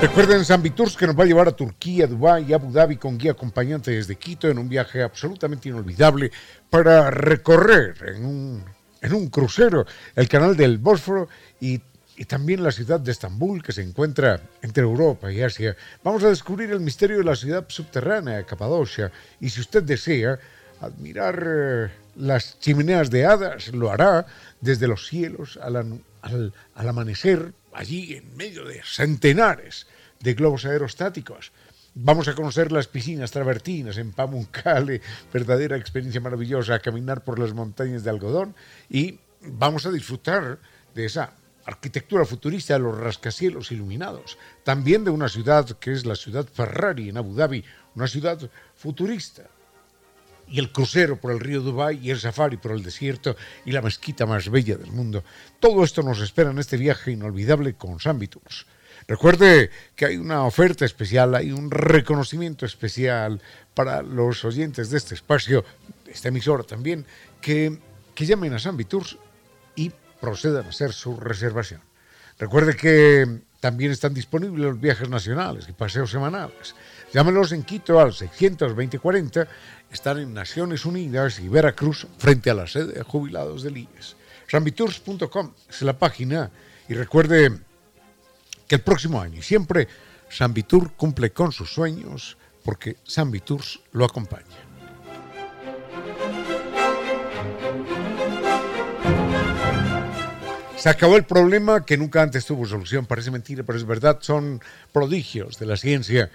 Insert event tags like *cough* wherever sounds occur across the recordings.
Recuerden San Viturs que nos va a llevar a Turquía, Dubái y Abu Dhabi con guía acompañante desde Quito en un viaje absolutamente inolvidable para recorrer en un, en un crucero el canal del Bósforo y, y también la ciudad de Estambul que se encuentra entre Europa y Asia. Vamos a descubrir el misterio de la ciudad subterránea de Capadocia y si usted desea admirar eh, las chimeneas de hadas, lo hará desde los cielos al, al, al amanecer allí en medio de centenares de globos aerostáticos. Vamos a conocer las piscinas travertinas en Pamuncale, verdadera experiencia maravillosa, a caminar por las montañas de algodón y vamos a disfrutar de esa arquitectura futurista de los rascacielos iluminados, también de una ciudad que es la ciudad Ferrari en Abu Dhabi, una ciudad futurista, y el crucero por el río Dubái y el safari por el desierto y la mezquita más bella del mundo. Todo esto nos espera en este viaje inolvidable con Sambitus. Recuerde que hay una oferta especial, hay un reconocimiento especial para los oyentes de este espacio, de esta emisora también, que, que llamen a Sambitours y procedan a hacer su reservación. Recuerde que también están disponibles los viajes nacionales y paseos semanales. Llámenos en Quito al 62040 están en Naciones Unidas y Veracruz frente a la sede de jubilados del IES. Sambitours.com es la página y recuerde que el próximo año y siempre Sambitur cumple con sus sueños porque Sambitours lo acompaña. Se acabó el problema que nunca antes tuvo solución. Parece mentira, pero es verdad. Son prodigios de la ciencia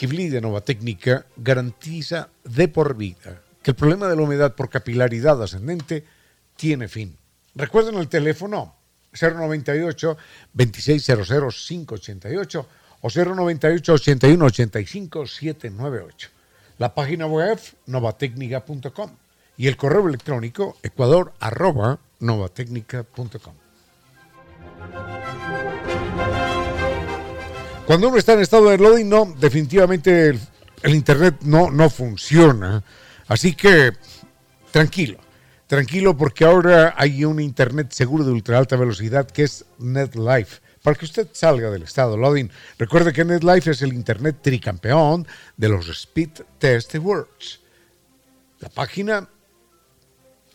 Kivli de Nova Técnica garantiza de por vida que el problema de la humedad por capilaridad ascendente tiene fin. Recuerden el teléfono 098 2600 588 o 098 81 85 798. La página web novatecnica.com y el correo electrónico ecuador arroba novatecnica.com. Cuando uno está en estado de loading, no, definitivamente el, Internet no, no funciona. Así que tranquilo, tranquilo porque ahora hay un Internet seguro de ultra alta velocidad que es NetLife. Para que usted salga del estado loading, recuerde que NetLife es el Internet tricampeón de los Speed Test Awards. La página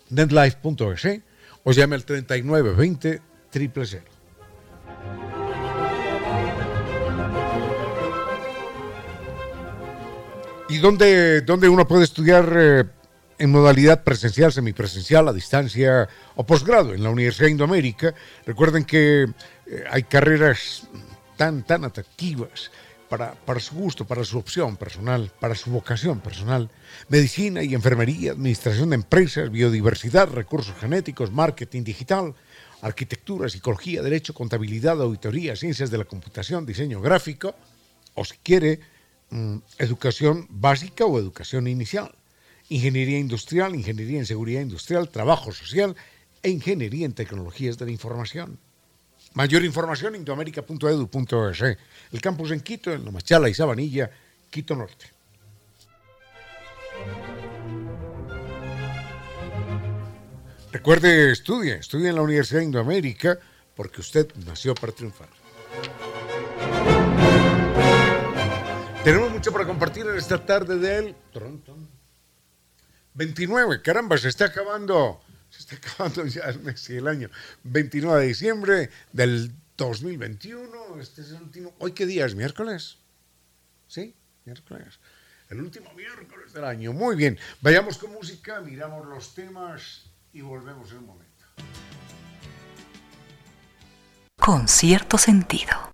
netlife.es o llame al 3920 000. ¿Y dónde, dónde uno puede estudiar eh, en modalidad presencial, semipresencial, a distancia o posgrado? En la Universidad de Indoamérica. Recuerden que eh, hay carreras tan, tan atractivas para, para, su gusto, para su opción personal, para su vocación personal. Medicina y enfermería, administración de empresas, biodiversidad, recursos genéticos, marketing digital, arquitectura, psicología, derecho, contabilidad, auditoría, ciencias de la computación, diseño gráfico, o si quiere, educación básica o educación inicial, ingeniería industrial, ingeniería en seguridad industrial, trabajo social e ingeniería en tecnologías de la información. Mayor información, indoamérica.edu.es. El campus en Quito, en Lomachala y Sabanilla, Quito Norte. Recuerde, estudie, estudie en la Universidad de Indoamérica porque usted nació para triunfar. Tenemos mucho para compartir en esta tarde del 29. Caramba, se está acabando se está acabando ya el mes y el año. 29 de diciembre del 2021. Este es el último. ¿Hoy qué día es? ¿Miércoles? ¿Sí? Miércoles. El último miércoles del año. Muy bien. Vayamos con música, miramos los temas y volvemos en un momento. Con cierto sentido.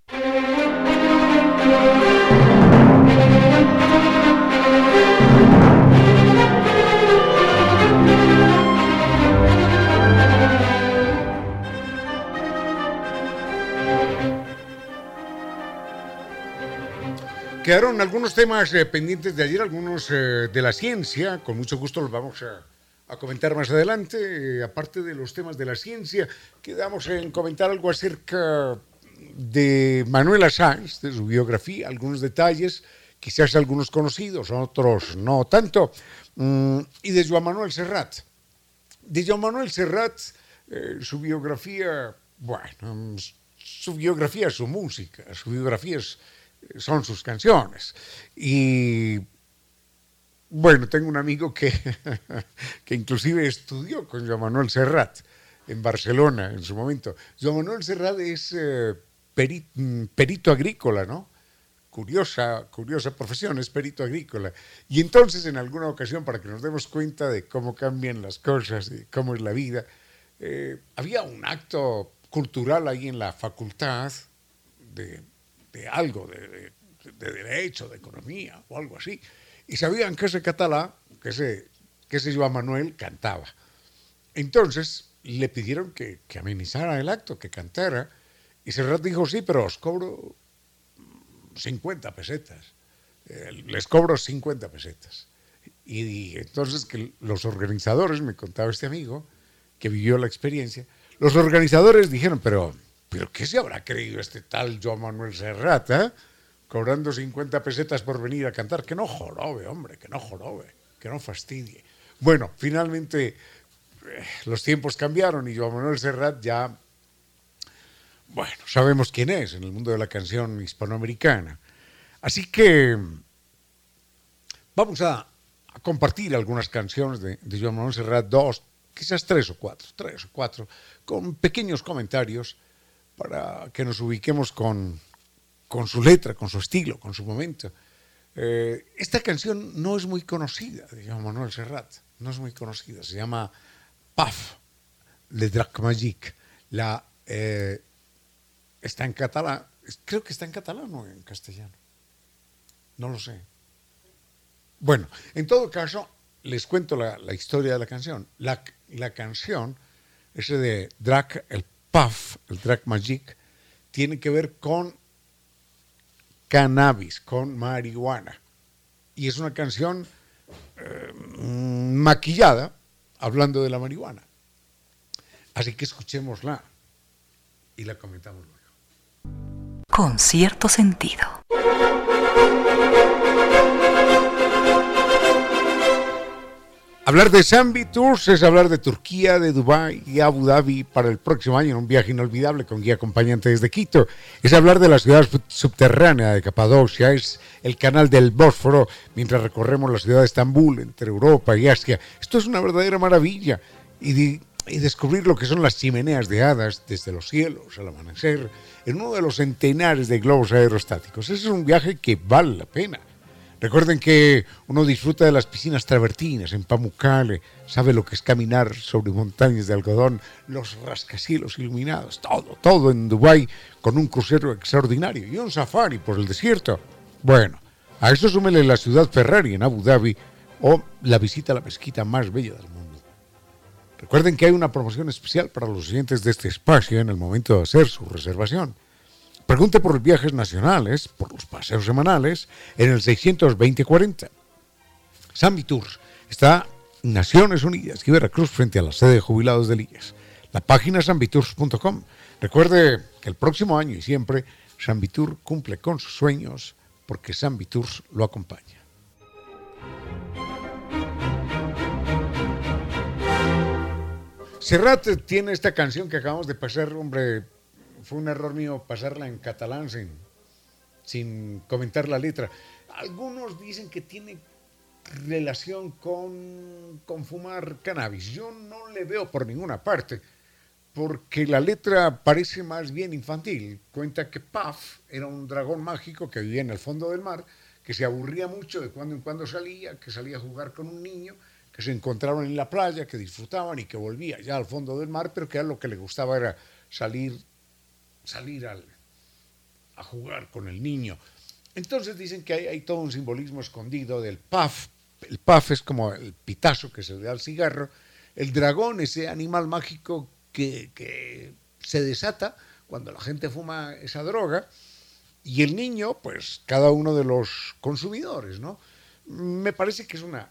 Quedaron algunos temas eh, pendientes de ayer, algunos eh, de la ciencia, con mucho gusto los vamos a, comentar más adelante. Eh, aparte de los temas de la ciencia, quedamos en comentar algo acerca de Manuela Sanz, de su biografía, algunos detalles, quizás algunos conocidos, otros no tanto, mm, y de Joan Manuel Serrat. De Joan Manuel Serrat, su biografía, bueno, su biografía es su música, su biografía es son sus canciones. Y bueno, tengo un amigo que, *laughs* que inclusive estudió con Joan Manuel Serrat en Barcelona en su momento. Joan Manuel Serrat es eh, perito agrícola, ¿no? Curiosa, curiosa profesión, es perito agrícola. Y entonces en alguna ocasión, para que nos demos cuenta de cómo cambian las cosas y cómo es la vida, eh, había un acto cultural ahí en la facultad de, de algo, de, derecho, de economía o algo así. Y sabían que ese catalán, que ese, que ese Joan Manuel, cantaba. Entonces le pidieron que, que amenizara el acto, que cantara. Y Serrat dijo, sí, pero os cobro 50 pesetas. Eh, les cobro 50 pesetas. Y, entonces que los organizadores, me contaba este amigo, que vivió la experiencia, los organizadores dijeron, pero ¿Pero qué se habrá creído este tal Joan Manuel Serrat, eh? Cobrando 50 pesetas por venir a cantar. Que no jorobe, hombre, que no jorobe, que no fastidie. Bueno, finalmente eh, los tiempos cambiaron y Joan Manuel Serrat ya, bueno, sabemos quién es en el mundo de la canción hispanoamericana. Así que vamos a, compartir algunas canciones de, de Joan Manuel Serrat, dos, quizás tres o cuatro, tres o cuatro, con pequeños comentarios para que nos ubiquemos con, con su letra, con su estilo, con su momento. Eh, esta canción no es muy conocida, digamos, Manuel Serrat, no es muy conocida, se llama Paf, Le Drac Magique. La, eh, está en catalán, creo que está en catalán o en castellano, no lo sé. Bueno, en todo caso, les cuento la, la historia de la canción. La, la canción, ese de Drac, el Puff, el track Magic, tiene que ver con cannabis, con marihuana. Y es una canción eh, maquillada hablando de la marihuana. Así que escuchémosla y la comentamos luego. Con cierto sentido. Hablar de Zambi Tours es hablar de Turquía, de Dubái y Abu Dhabi para el próximo año en un viaje inolvidable con guía acompañante desde Quito. Es hablar de la ciudad subterránea de Capadocia, es el canal del Bósforo mientras recorremos la ciudad de Estambul entre Europa y Asia. Esto es una verdadera maravilla y, y descubrir lo que son las chimeneas de hadas desde los cielos al amanecer en uno de los centenares de globos aerostáticos. Ese es un viaje que vale la pena. Recuerden que uno disfruta de las piscinas travertinas en Pamukkale, sabe lo que es caminar sobre montañas de algodón, los rascacielos iluminados, todo, todo en Dubái con un crucero extraordinario y un safari por el desierto. Bueno, a eso súmele la ciudad Ferrari en Abu Dhabi o la visita a la mezquita más bella del mundo. Recuerden que hay una promoción especial para los oyentes de este espacio en el momento de hacer su reservación. Pregunte por los viajes nacionales, por los paseos semanales, en el 62040. Sammy Tours está en Naciones Unidas y Veracruz frente a la sede de jubilados de IES. La página es sambitours.com. Recuerde que el próximo año y siempre Sambitur cumple con sus sueños porque Sambitours lo acompaña. Serrat tiene esta canción que acabamos de pasar, hombre, fue un error mío pasarla en catalán sin, sin comentar la letra. Algunos dicen que tiene relación con, con fumar cannabis. Yo no le veo por ninguna parte, porque la letra parece más bien infantil. Cuenta que Puff era un dragón mágico que vivía en el fondo del mar, que se aburría mucho de cuando en cuando salía, que salía a jugar con un niño que se encontraron en la playa, que disfrutaban y que volvía ya al fondo del mar, pero que a lo que le gustaba era salir, salir al, a jugar con el niño. Entonces dicen que hay, todo un simbolismo escondido del puff. El puff es como el pitazo que se le da al cigarro. El dragón, ese animal mágico que, que se desata cuando la gente fuma esa droga. Y el niño, pues cada uno de los consumidores, ¿no? Me parece que es una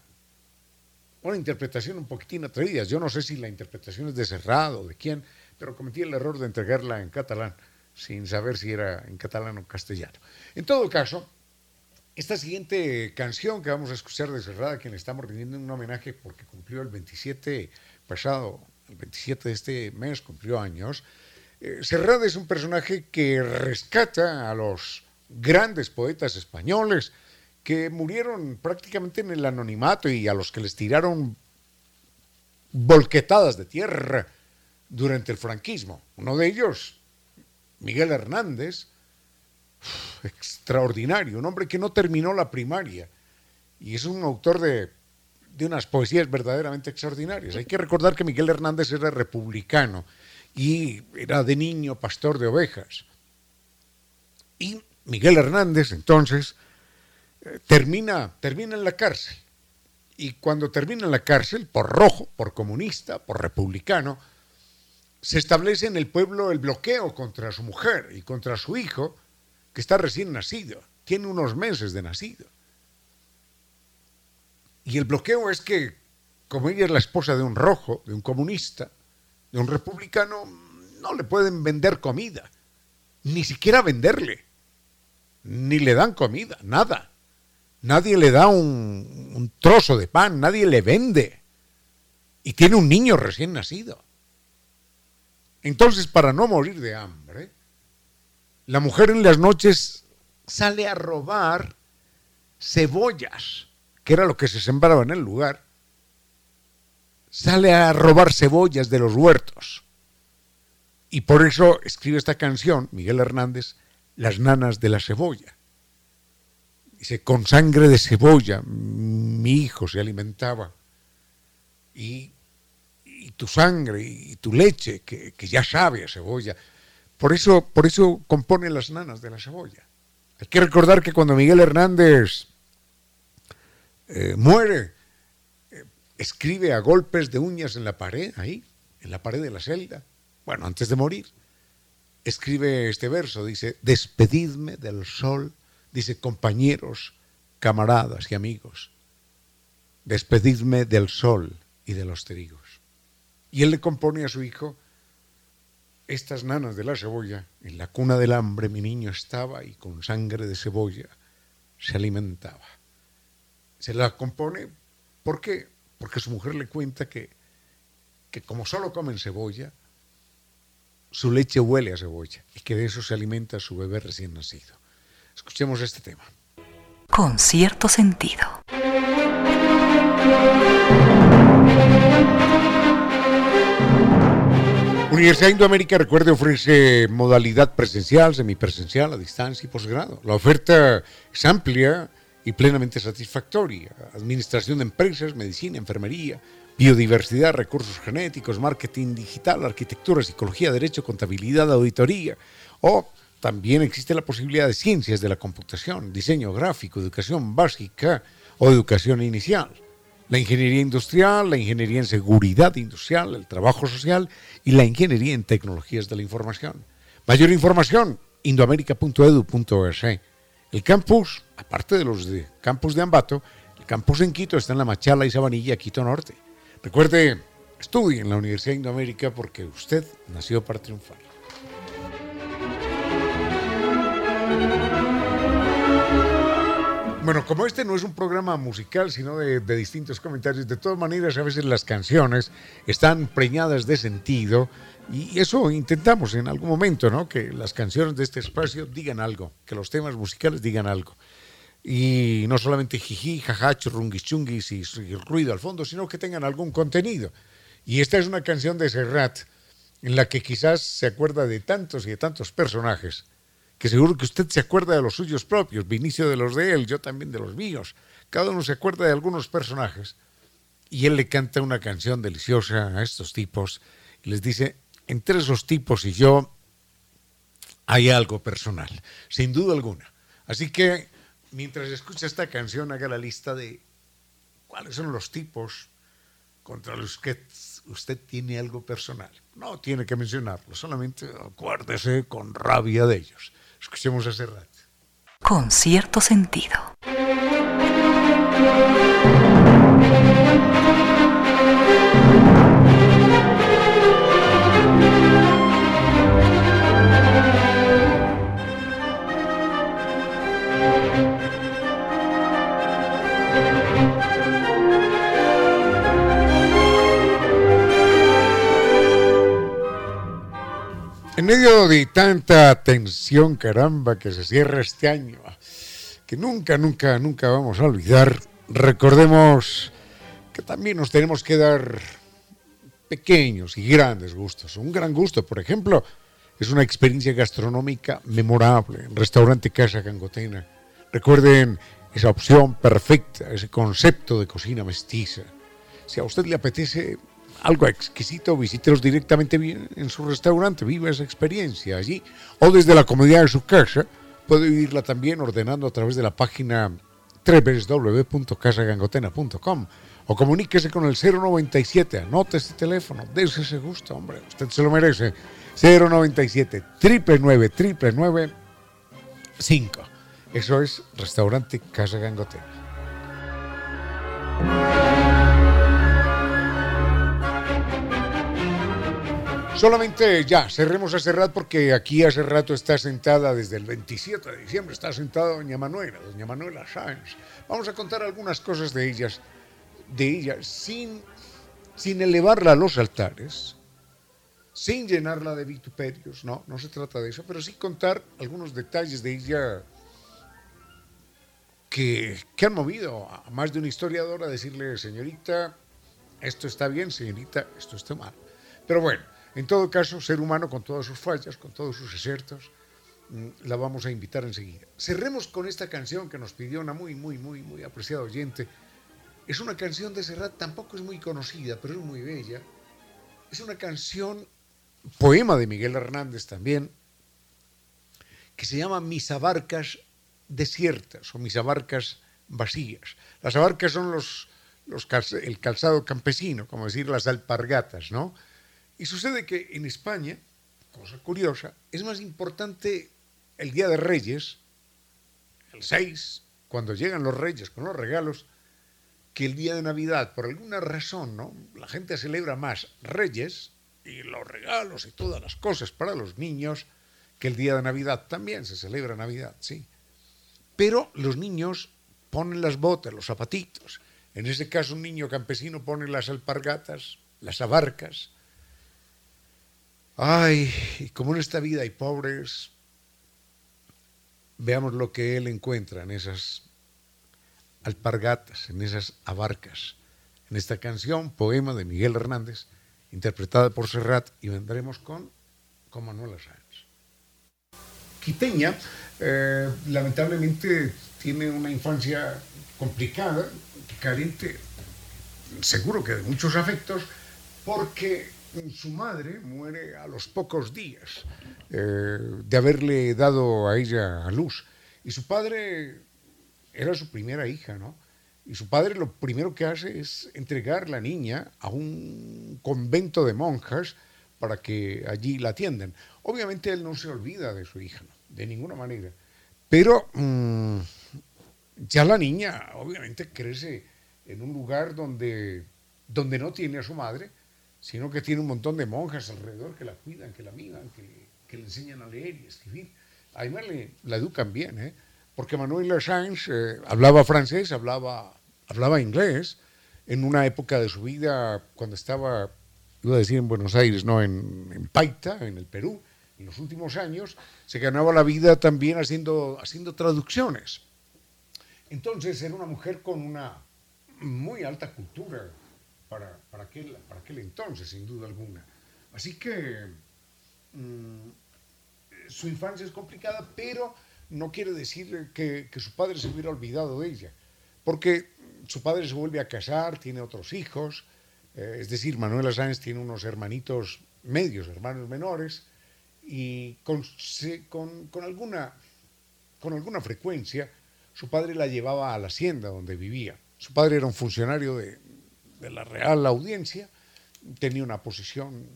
una interpretación un poquitín atrevida. Yo no sé si la interpretación es de Cerrado o de quién, pero cometí el error de entregarla en catalán, sin saber si era en catalán o castellano. En todo caso, esta siguiente canción que vamos a escuchar de Cerrada, a quien le estamos rindiendo un homenaje porque cumplió el 27 pasado, el 27 de este mes cumplió años, eh, Serrada es un personaje que rescata a los grandes poetas españoles, que murieron prácticamente en el anonimato y a los que les tiraron volquetadas de tierra durante el franquismo. Uno de ellos, Miguel Hernández, extraordinario, un hombre que no terminó la primaria y es un autor de, de unas poesías verdaderamente extraordinarias. Hay que recordar que Miguel Hernández era republicano y era de niño pastor de ovejas. Y Miguel Hernández entonces termina, termina en la cárcel. Y cuando termina en la cárcel, por rojo, por comunista, por republicano, se establece en el pueblo el bloqueo contra su mujer y contra su hijo, que está recién nacido, tiene unos meses de nacido. Y el bloqueo es que, como ella es la esposa de un rojo, de un comunista, de un republicano, no le pueden vender comida, ni siquiera venderle, ni le dan comida, nada. Nadie le da un, trozo de pan, nadie le vende. Y tiene un niño recién nacido. Entonces, para no morir de hambre, la mujer en las noches sale a robar cebollas, que era lo que se sembraba en el lugar. Sale a robar cebollas de los huertos. Y por eso escribe esta canción, Miguel Hernández, Las nanas de la cebolla. Dice, con sangre de cebolla mi hijo se alimentaba. Y, tu sangre y tu leche, que, ya sabe a cebolla. Por eso, por eso compone las nanas de la cebolla. Hay que recordar que cuando Miguel Hernández eh, muere, eh, escribe a golpes de uñas en la pared, ahí, en la pared de la celda. Bueno, antes de morir, escribe este verso, dice, despedidme del sol dice, compañeros, camaradas y amigos, despedidme del sol y de los trigos. Y él le compone a su hijo estas nanas de la cebolla, en la cuna del hambre mi niño estaba y con sangre de cebolla se alimentaba. Se la compone, ¿por qué? Porque su mujer le cuenta que, que como solo comen cebolla, su leche huele a cebolla y que de eso se alimenta su bebé recién nacido. Escuchemos este tema. Con cierto sentido. Universidad Indoamérica, recuerde, ofrece modalidad presencial, semipresencial, a distancia y posgrado. La oferta es amplia y plenamente satisfactoria. Administración de empresas, medicina, enfermería, biodiversidad, recursos genéticos, marketing digital, arquitectura, psicología, derecho, contabilidad, auditoría o también existe la posibilidad de ciencias de la computación, diseño gráfico, educación básica o educación inicial, la ingeniería industrial, la ingeniería en seguridad industrial, el trabajo social y la ingeniería en tecnologías de la información. Mayor información, indoamerica.edu.es. El campus, aparte de los de campus de Ambato, el campus en Quito está en la Machala y Sabanilla, Quito Norte. Recuerde, estudie en la Universidad de Indoamérica porque usted nació para triunfar. Bueno, como este no es un programa musical, sino de, distintos comentarios, de todas maneras a veces las canciones están preñadas de sentido y eso intentamos en algún momento, ¿no? Que las canciones de este espacio digan algo, que los temas musicales digan algo. Y no solamente jiji, jajacho, chunguis y, y ruido al fondo, sino que tengan algún contenido. Y esta es una canción de Serrat en la que quizás se acuerda de tantos y de tantos personajes que seguro que usted se acuerda de los suyos propios, Vinicio de los de él, yo también de los míos. Cada uno se acuerda de algunos personajes. Y él le canta una canción deliciosa a estos tipos y les dice, entre esos tipos y yo hay algo personal, sin duda alguna. Así que mientras escucha esta canción, haga la lista de cuáles son los tipos contra los que usted tiene algo personal. No tiene que mencionarlo, solamente acuérdese con rabia de ellos. Escuchemos a Serrat. Con cierto sentido. En medio de tanta tensión, caramba, que se cierra este año, que nunca, nunca, nunca vamos a olvidar, recordemos que también nos tenemos que dar pequeños y grandes gustos. Un gran gusto, por ejemplo, es una experiencia gastronómica memorable en Restaurante Casa Gangotena. Recuerden esa opción perfecta, ese concepto de cocina mestiza. Si a usted le apetece algo exquisito, visítelos directamente en su restaurante, viva esa experiencia allí, o desde la comodidad de su casa, puede vivirla también ordenando a través de la página www.casagangotena.com o comuníquese con el 097, anote este teléfono, dése ese gusto, hombre, usted se lo merece. 097 999 999 5. Eso es Restaurante Casa Gangotena. Solamente ya, cerremos a porque aquí hace rato está sentada desde el 27 de diciembre, está sentada doña Manuela, doña Manuela Sáenz. Vamos a contar algunas cosas de ellas, de ella, sin, sin elevarla a los altares, sin llenarla de vituperios, no, no se trata de eso, pero sí contar algunos detalles de ella que, que han movido a más de un historiador a decirle, señorita, esto está bien, señorita, esto está mal. Pero bueno, en todo caso, ser humano con todas sus fallas, con todos sus exertos, mm, la vamos a invitar enseguida. Cerremos con esta canción que nos pidió una muy, muy, muy, muy apreciada oyente. Es una canción de Serrat, tampoco es muy conocida, pero es muy bella. Es una canción, poema de Miguel Hernández también, que se llama Mis abarcas desiertas o mis abarcas vacías. Las abarcas son los, los el calzado campesino, como decir las alpargatas, ¿no? Y sucede que en España, cosa curiosa, es más importante el Día de Reyes, el 6, cuando llegan los reyes con los regalos, que el día de Navidad. Por alguna razón, ¿no? La gente celebra más Reyes y los regalos y todas las cosas para los niños que el día de Navidad. También se celebra Navidad, sí. Pero los niños ponen las botas, los zapatitos. En ese caso, un niño campesino pone las alpargatas, las abarcas, Ay, como en esta vida hay pobres, veamos lo que él encuentra en esas alpargatas, en esas abarcas, en esta canción, poema de Miguel Hernández, interpretada por Serrat, y vendremos con, con Manuela Sáenz. Quiteña, eh, lamentablemente, tiene una infancia complicada, carente, seguro que de muchos afectos, porque su madre muere a los pocos días eh, de haberle dado a ella a luz. Y su padre era su primera hija, ¿no? Y su padre lo primero que hace es entregar la niña a un convento de monjas para que allí la atiendan. Obviamente él no se olvida de su hija, de ninguna manera. Pero mm, ya la niña obviamente crece en un lugar donde, donde no tiene a su madre, sino que tiene un montón de monjas alrededor que la cuidan, que la miran, que, le enseñan a leer y escribir. Además le, la educan bien, ¿eh? porque Manuel Sáenz eh, hablaba francés, hablaba, hablaba inglés, en una época de su vida cuando estaba, iba a decir en Buenos Aires, no, en, en Paita, en el Perú, en los últimos años, se ganaba la vida también haciendo, haciendo traducciones. Entonces era una mujer con una muy alta cultura para, para, aquel, para aquel entonces, sin duda alguna. Así que mm, su infancia es complicada, pero no quiere decir que, que, su padre se hubiera olvidado de ella, porque su padre se vuelve a casar, tiene otros hijos, eh, es decir, Manuela Sáenz tiene unos hermanitos medios, hermanos menores, y con, con, con, alguna, con alguna frecuencia su padre la llevaba a la hacienda donde vivía. Su padre era un funcionario de, de la Real Audiencia, tenía una posición,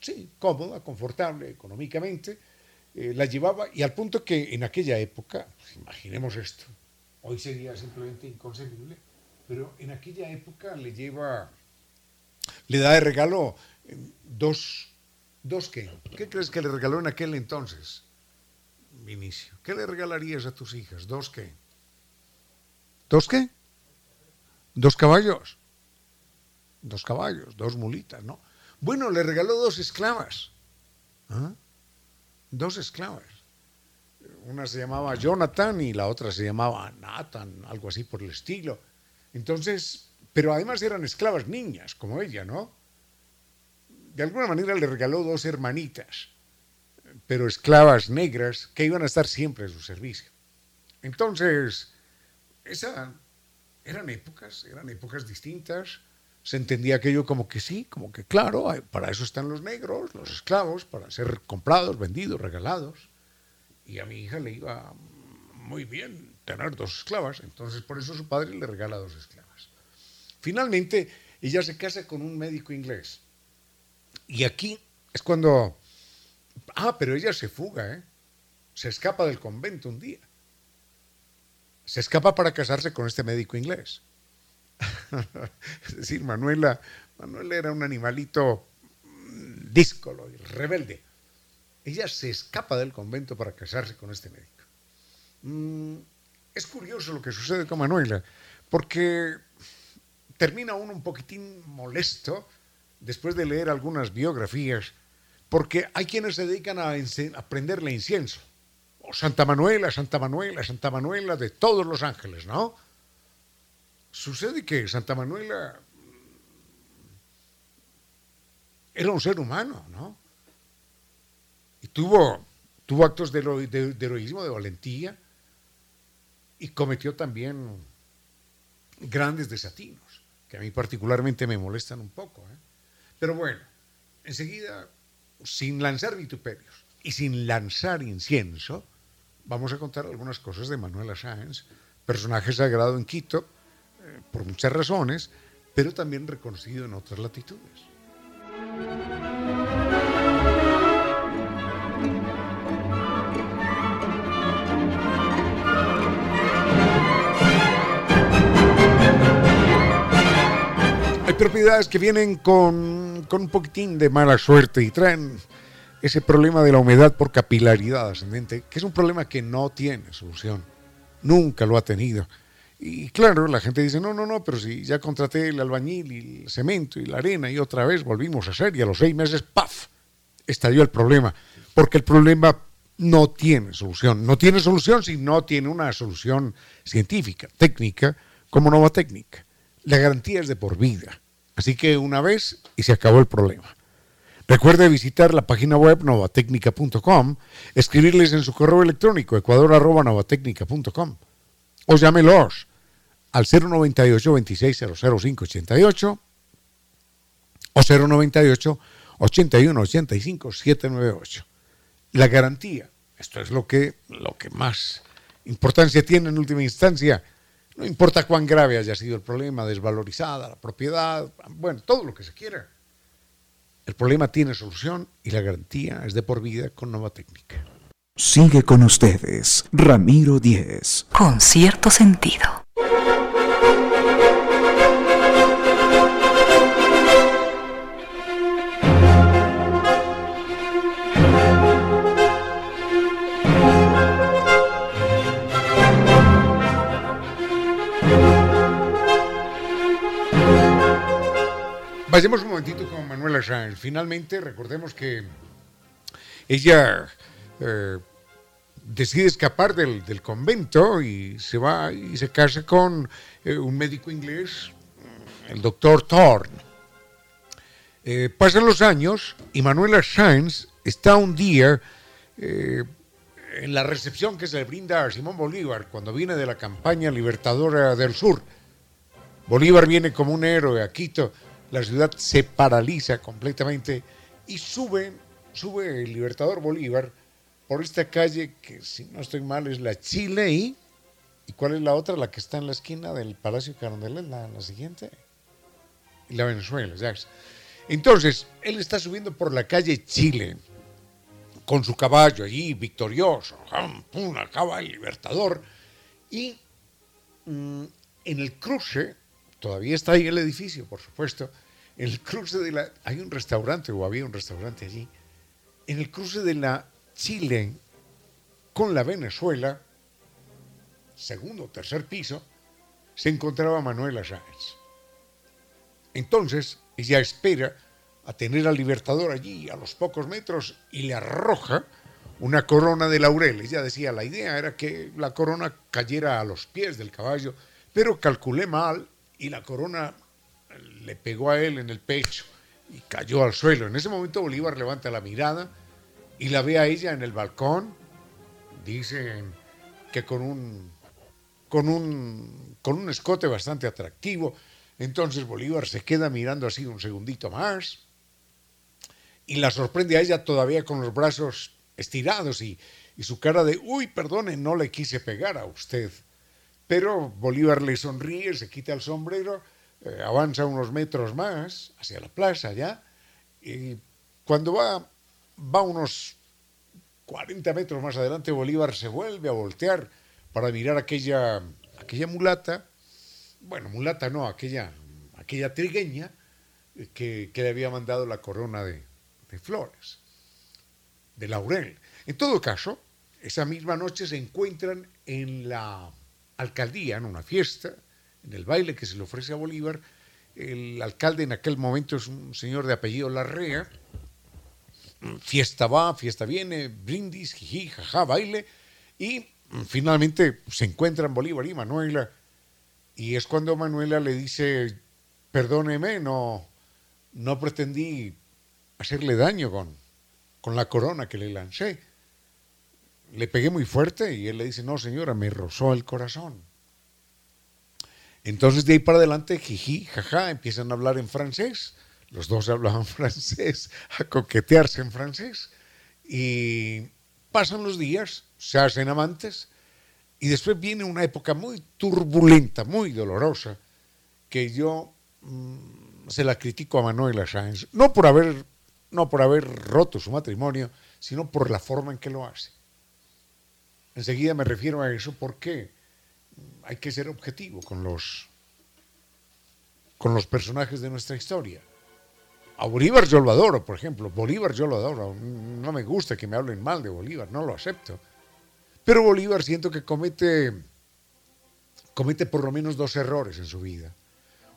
sí, cómoda, confortable económicamente, eh, la llevaba y al punto que en aquella época, pues, imaginemos esto, hoy sería simplemente inconcebible, pero en aquella época le lleva, le da de regalo eh, dos, dos qué, ¿qué crees que le regaló en aquel entonces, Vinicio? ¿Qué le regalarías a tus hijas? ¿Dos qué? ¿Dos qué? Dos caballos dos caballos, dos mulitas, ¿no? Bueno, le regaló dos esclavas. ¿ah? Dos esclavas. Una se llamaba Jonathan y la otra se llamaba Nathan, algo así por el estilo. Entonces, pero además eran esclavas niñas, como ella, ¿no? De alguna manera le regaló dos hermanitas, pero esclavas negras que iban a estar siempre a su servicio. Entonces, esa, eran épocas, eran épocas distintas se entendía aquello como que sí, como que claro, para eso están los negros, los esclavos, para ser comprados, vendidos, regalados. Y a mi hija le iba muy bien tener dos esclavas, entonces por eso su padre le regala dos esclavas. Finalmente, ella se casa con un médico inglés. Y aquí es cuando... Ah, pero ella se fuga, ¿eh? Se escapa del convento un día. Se escapa para casarse con este médico inglés. *laughs* es decir, Manuela, Manuela era un animalito díscolo y rebelde. Ella se escapa del convento para casarse con este médico. Mm, es curioso lo que sucede con Manuela, porque termina uno un poquitín molesto después de leer algunas biografías, porque hay quienes se dedican a, a prenderle incienso. O Santa Manuela, Santa Manuela, Santa Manuela de todos los ángeles, ¿no? Sucede que Santa Manuela era un ser humano, ¿no? Y tuvo, tuvo actos de, heroísmo, de valentía, y cometió también grandes desatinos, que a mí particularmente me molestan un poco. ¿eh? Pero bueno, enseguida, sin lanzar vituperios y sin lanzar incienso, vamos a contar algunas cosas de Manuela Sáenz, personaje sagrado en Quito, por muchas razones, pero también reconocido en otras latitudes. Hay propiedades que vienen con, con, un poquitín de mala suerte y traen ese problema de la humedad por capilaridad ascendente, que es un problema que no tiene solución. Nunca lo ha tenido. Y claro, la gente dice, no, no, no, pero si ya contraté el albañil y el cemento y la arena y otra vez volvimos a hacer y a los seis meses, ¡paf! estalló el problema. Porque el problema no tiene solución. No tiene solución si no tiene una solución científica, técnica, como Nova Técnica. La garantía es de por vida. Así que una vez y se acabó el problema. Recuerde visitar la página web novatecnica.com, escribirles en su correo electrónico ecuador.novatecnica.com o llámelos al 098 26 88 o 098 81 85 798. La garantía, esto es lo que, lo que más importancia tiene en última instancia. No importa cuán grave haya sido el problema, desvalorizada la propiedad, bueno, todo lo que se quiera. El problema tiene solución y la garantía es de por vida con nueva técnica. Sigue con ustedes, Ramiro Díez. Con cierto sentido. Vayamos un momentito con Manuela Sáenz. Finalmente, recordemos que ella eh, decide escapar del, convento y se va y se casa con eh, un médico inglés, el doctor Thorne. Eh, pasan los años y Manuela Sáenz está un día en la recepción que se le brinda a Simón Bolívar cuando viene de la campaña libertadora del sur. Bolívar viene como un héroe a Quito la ciudad se paraliza completamente y sube, sube el Libertador Bolívar por esta calle que, si no estoy mal, es la Chile y... ¿Y cuál es la otra? La que está en la esquina del Palacio Carondelet, la, la siguiente. La Venezuela. Entonces, él está subiendo por la calle Chile con su caballo allí, victorioso. ¡Pum! Acaba el Libertador. Y mm, en el cruce todavía está ahí el edificio, por supuesto, el cruce de la... Hay un restaurante, o había un restaurante allí, en el cruce de la Chile con la Venezuela, segundo o tercer piso, se encontraba Manuela Sáenz. Entonces, ella espera a tener al Libertador allí a los pocos metros y le arroja una corona de laureles. Ella decía, la idea era que la corona cayera a los pies del caballo, pero calculé mal y la corona le pegó a él en el pecho y cayó al suelo. En ese momento Bolívar levanta la mirada y la ve a ella en el balcón. Dicen que con un, con un, con un escote bastante atractivo. Entonces Bolívar se queda mirando así un segundito más y la sorprende a ella todavía con los brazos estirados y, y su cara de, uy, perdone, no le quise pegar a usted. Pero Bolívar le sonríe, se quita el sombrero, eh, avanza unos metros más hacia la plaza ya, y cuando va, va unos 40 metros más adelante, Bolívar se vuelve a voltear para mirar aquella, aquella mulata, bueno, mulata no, aquella, aquella trigueña que, le había mandado la corona de, de flores, de laurel. En todo caso, esa misma noche se encuentran en la alcaldía, en una fiesta, en el baile que se le ofrece a Bolívar. El alcalde en aquel momento es un señor de apellido Larrea. Fiesta va, fiesta viene, brindis, jiji, jaja, baile. Y finalmente se encuentran Bolívar y Manuela. Y es cuando Manuela le dice, perdóneme, no, no pretendí hacerle daño con, con la corona que le lancé le pegué muy fuerte y él le dice, no señora, me rozó el corazón. Entonces de ahí para adelante, jiji, jaja, empiezan a hablar en francés. Los dos hablaban *laughs* francés, a coquetearse en francés. Y pasan los días, se hacen amantes. Y después viene una época muy turbulenta, muy dolorosa, que yo mm, se la critico a Manuela Sáenz. No por, haber, no por haber roto su matrimonio, sino por la forma en que lo hace. Enseguida me refiero a eso porque hay que ser objetivo con los, con los personajes de nuestra historia. A Bolívar yo lo adoro, por ejemplo. Bolívar yo lo adoro. No me gusta que me hablen mal de Bolívar, no lo acepto. Pero Bolívar siento que comete, comete por lo menos dos errores en su vida.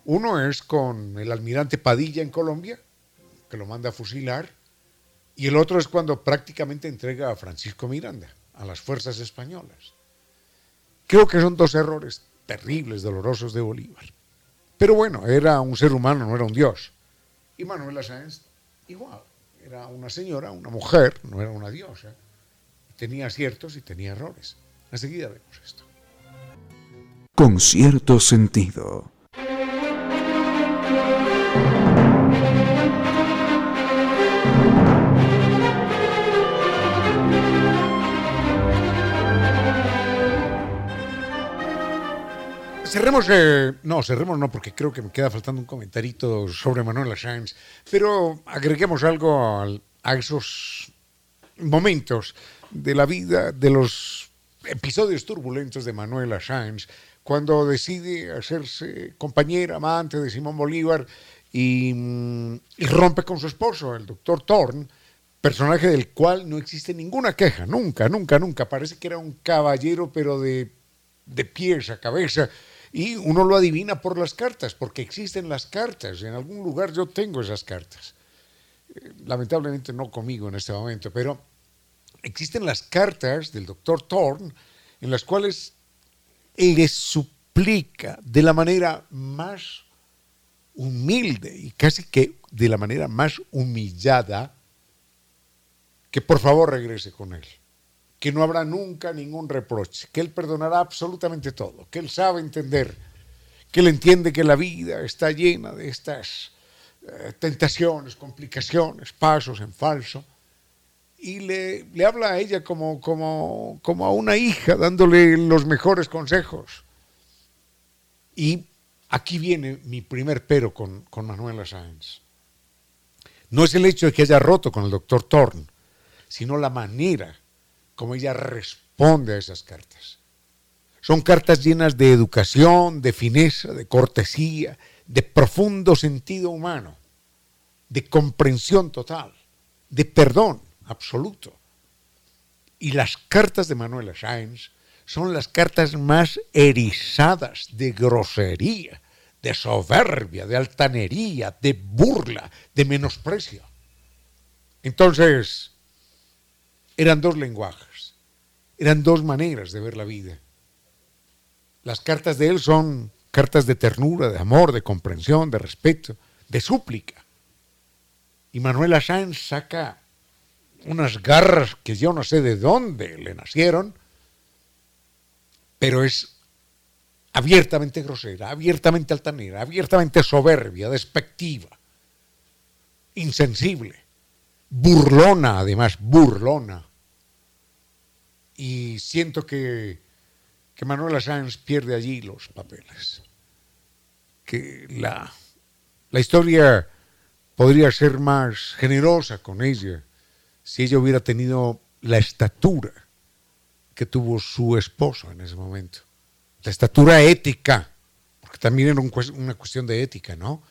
Uno es con el almirante Padilla en Colombia, que lo manda a fusilar, y el otro es cuando prácticamente entrega a Francisco Miranda a las fuerzas españolas. Creo que son dos errores terribles, dolorosos de Bolívar. Pero bueno, era un ser humano, no era un dios. Y Manuela Sáenz, igual, era una señora, una mujer, no era una diosa. Tenía aciertos y tenía errores. Enseguida vemos esto. Con cierto sentido. Cerremos, eh, no, cerremos no, porque creo que me queda faltando un comentarito sobre Manuela Sáenz, pero agreguemos algo a esos momentos de la vida, de los episodios turbulentos de Manuela Sáenz, cuando decide hacerse compañera, amante de Simón Bolívar y, mm, y rompe con su esposo, el doctor Thorne, personaje del cual no existe ninguna queja, nunca, nunca, nunca. Parece que era un caballero, pero de, de pies a cabeza. Y uno lo adivina por las cartas, porque existen las cartas. En algún lugar yo tengo esas cartas. Eh, lamentablemente no conmigo en este momento, pero existen las cartas del doctor Thorne en las cuales él le suplica de la manera más humilde y casi que de la manera más humillada que por favor regrese con él, que no habrá nunca ningún reproche, que él perdonará absolutamente todo, que él sabe entender, que él entiende que la vida está llena de estas eh, tentaciones, complicaciones, pasos en falso, y le, le habla a ella como, como, como a una hija, dándole los mejores consejos. Y aquí viene mi primer pero con, con Manuela Sáenz. No es el hecho de que haya roto con el doctor Thorne, sino la manera como ella responde a esas cartas. Son cartas llenas de educación, de fineza, de cortesía, de profundo sentido humano, de comprensión total, de perdón absoluto. Y las cartas de Manuela Sáenz son las cartas más erizadas de grosería, de soberbia, de altanería, de burla, de menosprecio. Entonces, eran dos lenguajes, eran dos maneras de ver la vida. Las cartas de él son cartas de ternura, de amor, de comprensión, de respeto, de súplica. Y Manuela Sáenz saca unas garras que yo no sé de dónde le nacieron, pero es abiertamente grosera, abiertamente altanera, abiertamente soberbia, despectiva, insensible burlona, además, burlona. Y siento que, que Manuela Sáenz pierde allí los papeles. Que la, la historia podría ser más generosa con ella si ella hubiera tenido la estatura que tuvo su esposo en ese momento. La estatura ética, porque también era una cuestión de ética, ¿no?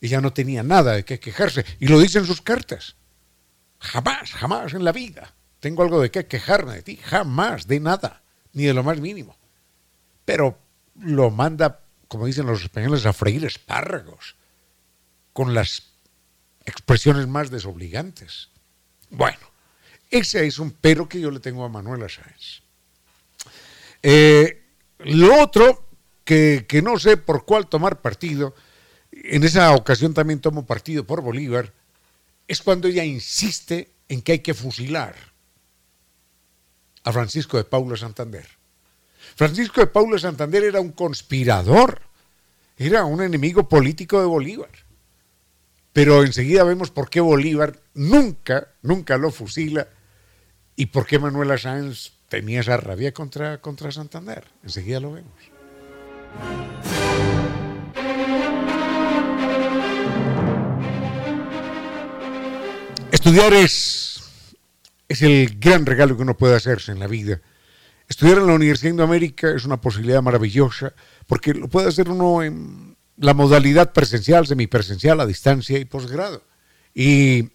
Ella no tenía nada de qué quejarse, y lo dicen sus cartas. Jamás, jamás en la vida tengo algo de qué quejarme de ti, jamás, de nada, ni de lo más mínimo. Pero lo manda, como dicen los españoles, a freír espárragos, con las expresiones más desobligantes. Bueno, ese es un pero que yo le tengo a Manuela Sáenz. Eh, lo otro, que, que no sé por cuál tomar partido, en esa ocasión también tomo partido por Bolívar, es cuando ella insiste en que hay que fusilar a Francisco de Paula Santander. Francisco de Paula Santander era un conspirador, era un enemigo político de Bolívar. Pero enseguida vemos por qué Bolívar nunca, nunca lo fusila y por qué Manuela Sáenz tenía esa rabia contra, contra Santander. Enseguida lo vemos. Estudiar es, es el gran regalo que uno puede hacerse en la vida. Estudiar en la Universidad de Indoamérica es una posibilidad maravillosa porque lo puede hacer uno en la modalidad presencial, semipresencial, a distancia y posgrado. Y,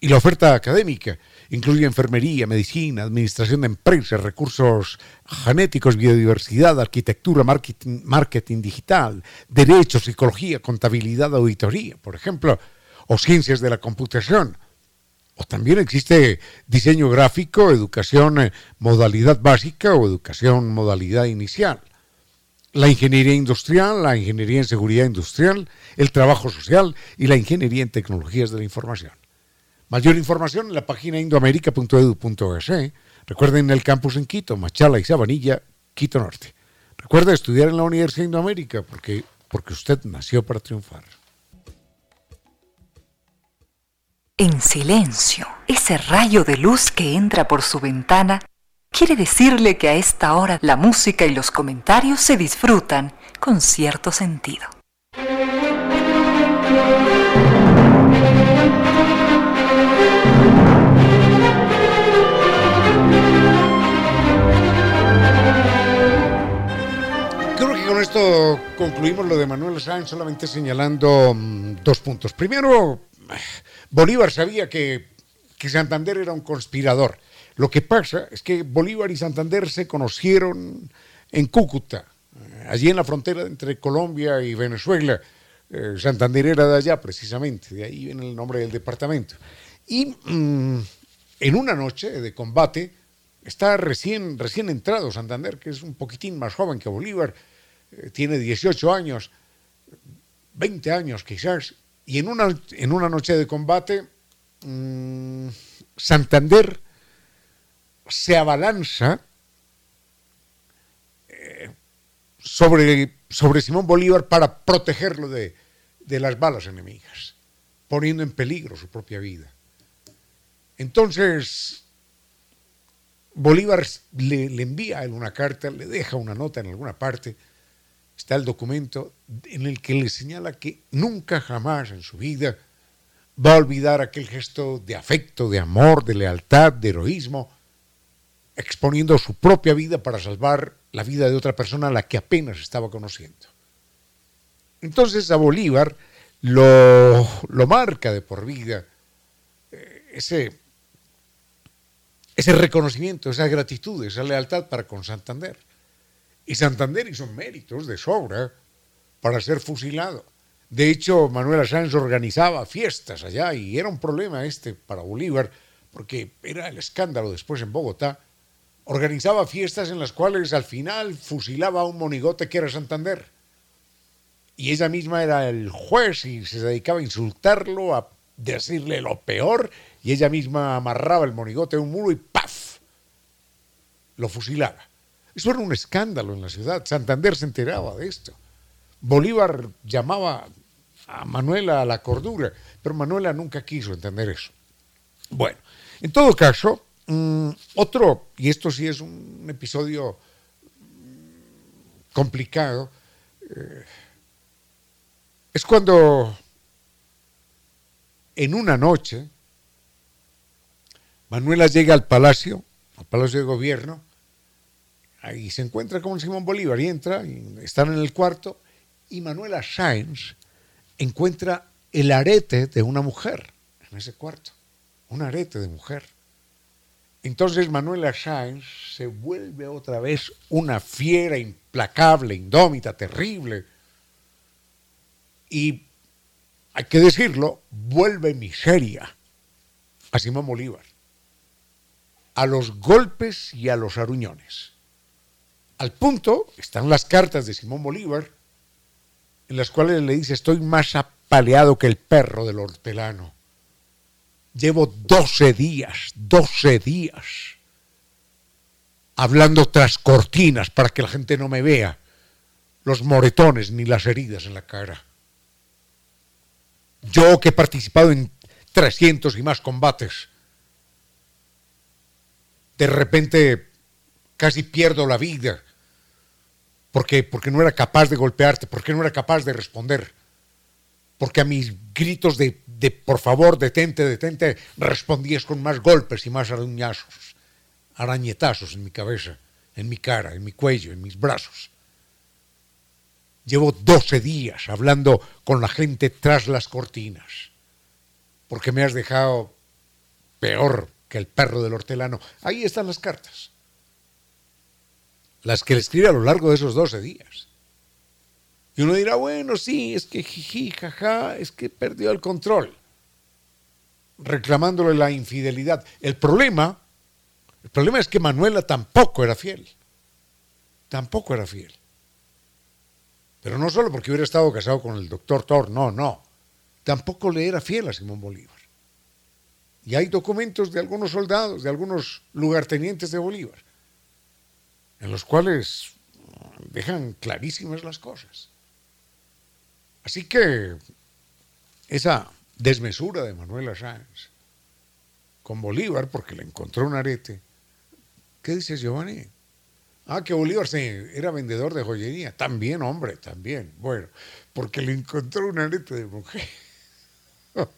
y la oferta académica incluye enfermería, medicina, administración de empresas, recursos genéticos, biodiversidad, arquitectura, marketing, marketing digital, derecho, psicología, contabilidad, auditoría, por ejemplo, o ciencias de la computación o también existe diseño gráfico, educación eh, modalidad básica o educación modalidad inicial. La ingeniería industrial, la ingeniería en seguridad industrial, el trabajo social y la ingeniería en tecnologías de la información. Mayor información en la página indoamerica.edu.es. E. Recuerden el campus en Quito, Machala y Sabanilla, Quito Norte. Recuerda estudiar en la Universidad de Indoamérica porque, porque usted nació para triunfar. En silencio, ese rayo de luz que entra por su ventana quiere decirle que a esta hora la música y los comentarios se disfrutan con cierto sentido. Creo que con esto concluimos lo de Manuel Sáenz solamente señalando mm, dos puntos. Primero, Bolívar sabía que, que Santander era un conspirador. Lo que pasa es que Bolívar y Santander se conocieron en Cúcuta, allí en la frontera entre Colombia y Venezuela. Eh, Santander era de allá precisamente, de ahí viene el nombre del departamento. Y mm, en una noche de combate está recién, recién entrado Santander, que es un poquitín más joven que Bolívar, eh, tiene 18 años, 20 años quizás, y en una, en una noche de combate mm, Santander se abalanza eh, sobre, sobre Simón Bolívar para protegerlo de, de las balas enemigas, poniendo en peligro su propia vida. Entonces, Bolívar le, le, envía a él una carta, le deja una nota en alguna parte, está el documento en el que le señala que nunca jamás en su vida va a olvidar aquel gesto de afecto, de amor, de lealtad, de heroísmo, exponiendo su propia vida para salvar la vida de otra persona a la que apenas estaba conociendo. Entonces a Bolívar lo, lo marca de por vida eh, ese, ese reconocimiento, esa gratitud, esa lealtad para con Santander. Y Santander hizo méritos de sobra para ser fusilado. De hecho, Manuel Sáenz organizaba fiestas allá y era un problema este para Bolívar, porque era el escándalo después en Bogotá. Organizaba fiestas en las cuales al final fusilaba a un monigote que era Santander y ella misma era el juez y se dedicaba a insultarlo, a decirle lo peor, y ella misma amarraba el monigote a un muro y ¡paf! lo fusilaba. Eso era un escándalo en la ciudad. Santander se enteraba de esto. Bolívar llamaba a Manuela a la cordura, pero Manuela nunca quiso entender eso. Bueno, en todo caso, mmm, otro, y esto sí es un episodio complicado, eh, es cuando en una noche Manuela llega al palacio, al palacio de gobierno, ahí se encuentra con Simón Bolívar y entra, están en el cuarto, y Manuela Sáenz encuentra el arete de una mujer en ese cuarto, un arete de mujer. Entonces Manuela Sáenz se vuelve otra vez una fiera implacable, indómita, terrible, y, hay que decirlo, vuelve miseria a Simón Bolívar, a los golpes y a los aruñones. Al punto están las cartas de Simón Bolívar, en las cuales le dice, estoy más apaleado que el perro del hortelano. Llevo 12 días, 12 días, hablando tras cortinas para que la gente no me vea los moretones ni las heridas en la cara. Yo que he participado en 300 y más combates, de repente casi pierdo la vida porque, porque no era capaz de golpearte, porque no era capaz de responder, porque a mis gritos de, de por favor, detente, detente, respondías con más golpes y más arañazos, arañetazos en mi cabeza, en mi cara, en mi cuello, en mis brazos. Llevo 12 días hablando con la gente tras las cortinas, porque me has dejado peor que el perro del hortelano. Ahí están las cartas, las que le escribe a lo largo de esos 12 días. Y uno dirá, bueno, sí, es que jiji, jaja, es que perdió el control, reclamándole la infidelidad. El problema, el problema es que Manuela tampoco era fiel, tampoco era fiel. Pero no solo porque hubiera estado casado con el doctor Thor, no, no. Tampoco le era fiel a Simón Bolívar. Y hay documentos de algunos soldados, de algunos lugartenientes de Bolívar, en los cuales dejan clarísimas las cosas. Así que esa desmesura de Manuela Sáenz con Bolívar, porque le encontró un arete, ¿Qué dice Giovanni? Ah, que Bolívar sí, era vendedor de joyería. También, hombre, también. Bueno, porque le encontró un arete de mujer. *laughs*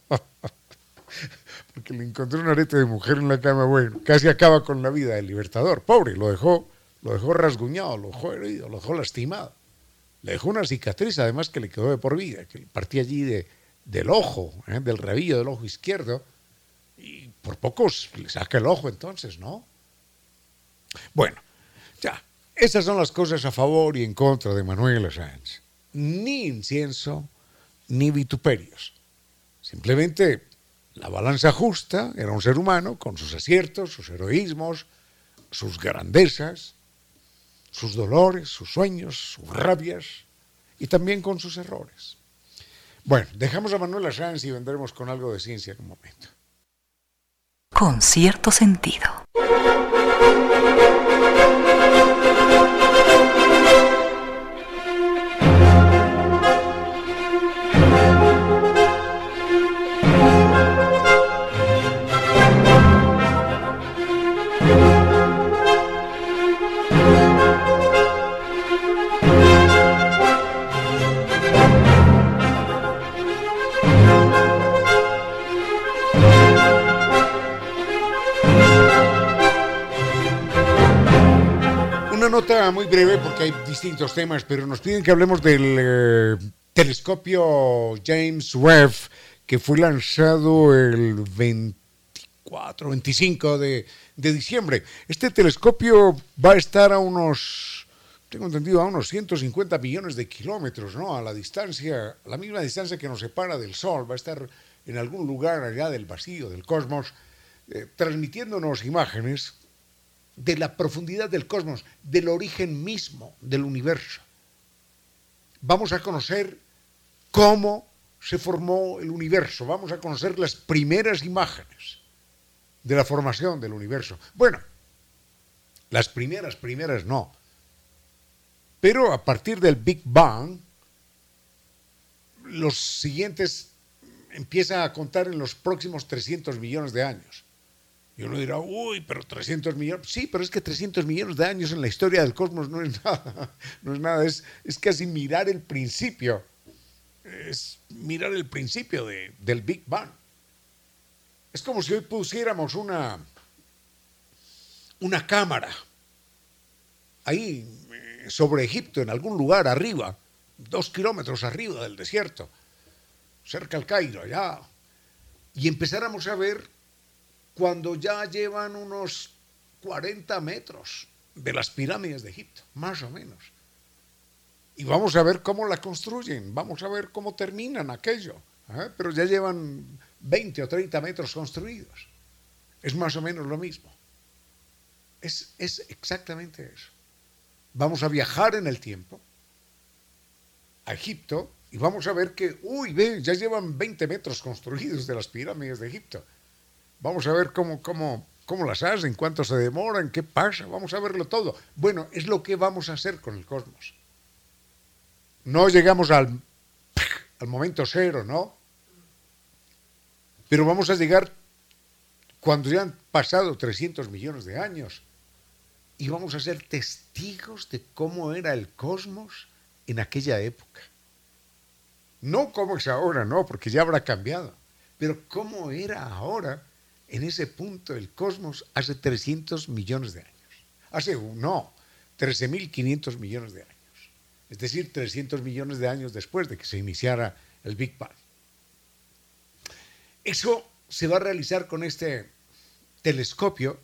porque le encontró un arete de mujer en la cama. Bueno, casi acaba con la vida del libertador. Pobre, lo dejó, lo dejó rasguñado, lo dejó herido, lo dejó lastimado. Le dejó una cicatriz, además, que le quedó de por vida, que partía allí de, del ojo, ¿eh? del rabillo del ojo izquierdo. Y por pocos le saca el ojo entonces, ¿no? Bueno, ya, esas son las cosas a favor y en contra de Manuel Sáenz. Ni incienso, ni vituperios. Simplemente la balanza justa era un ser humano con sus aciertos, sus heroísmos, sus grandezas, sus dolores, sus sueños, sus rabias y también con sus errores. Bueno, dejamos a Manuel Sáenz y vendremos con algo de ciencia en un momento. Con cierto sentido. Muy breve porque hay distintos temas, pero nos piden que hablemos del eh, telescopio James Webb que fue lanzado el 24, 25 de, de diciembre. Este telescopio va a estar a unos, tengo entendido, a unos 150 millones de kilómetros, ¿no? A la distancia, la misma distancia que nos separa del Sol, va a estar en algún lugar allá del vacío, del cosmos, eh, transmitiéndonos imágenes de la profundidad del cosmos, del origen mismo del universo. Vamos a conocer cómo se formó el universo, vamos a conocer las primeras imágenes de la formación del universo. Bueno, las primeras, primeras no. Pero a partir del Big Bang, los siguientes empiezan a contar en los próximos 300 millones de años. Y uno dirá, uy, pero 300 millones. Sí, pero es que 300 millones de años en la historia del cosmos no es *laughs* nada. No es nada, es, es casi mirar el principio. Es mirar el principio de, del Big Bang. Es como si hoy pusiéramos una, una cámara ahí eh, sobre Egipto, en algún lugar arriba, dos kilómetros arriba del desierto, cerca al Cairo, allá, y empezáramos a ver cuando ya llevan unos 40 metros de las pirámides de Egipto, más o menos. Y vamos a ver cómo la construyen, vamos a ver cómo terminan aquello. ¿eh? Pero ya llevan 20 o 30 metros construidos. Es más o menos lo mismo. Es, es exactamente eso. Vamos a viajar en el tiempo a Egipto y vamos a ver que, uy, ve, ya llevan 20 metros construidos de las pirámides de Egipto. Vamos a ver cómo, cómo, cómo las hacen, cuánto se demoran, qué pasa, vamos a verlo todo. Bueno, es lo que vamos a hacer con el cosmos. No llegamos al, al momento cero, ¿no? Pero vamos a llegar cuando ya han pasado 300 millones de años y vamos a ser testigos de cómo era el cosmos en aquella época. No cómo es ahora, no, porque ya habrá cambiado, pero cómo era ahora en ese punto el cosmos hace 300 millones de años. Hace, no, 13.500 millones de años. Es decir, 300 millones de años después de que se iniciara el Big Bang. Eso se va a realizar con este telescopio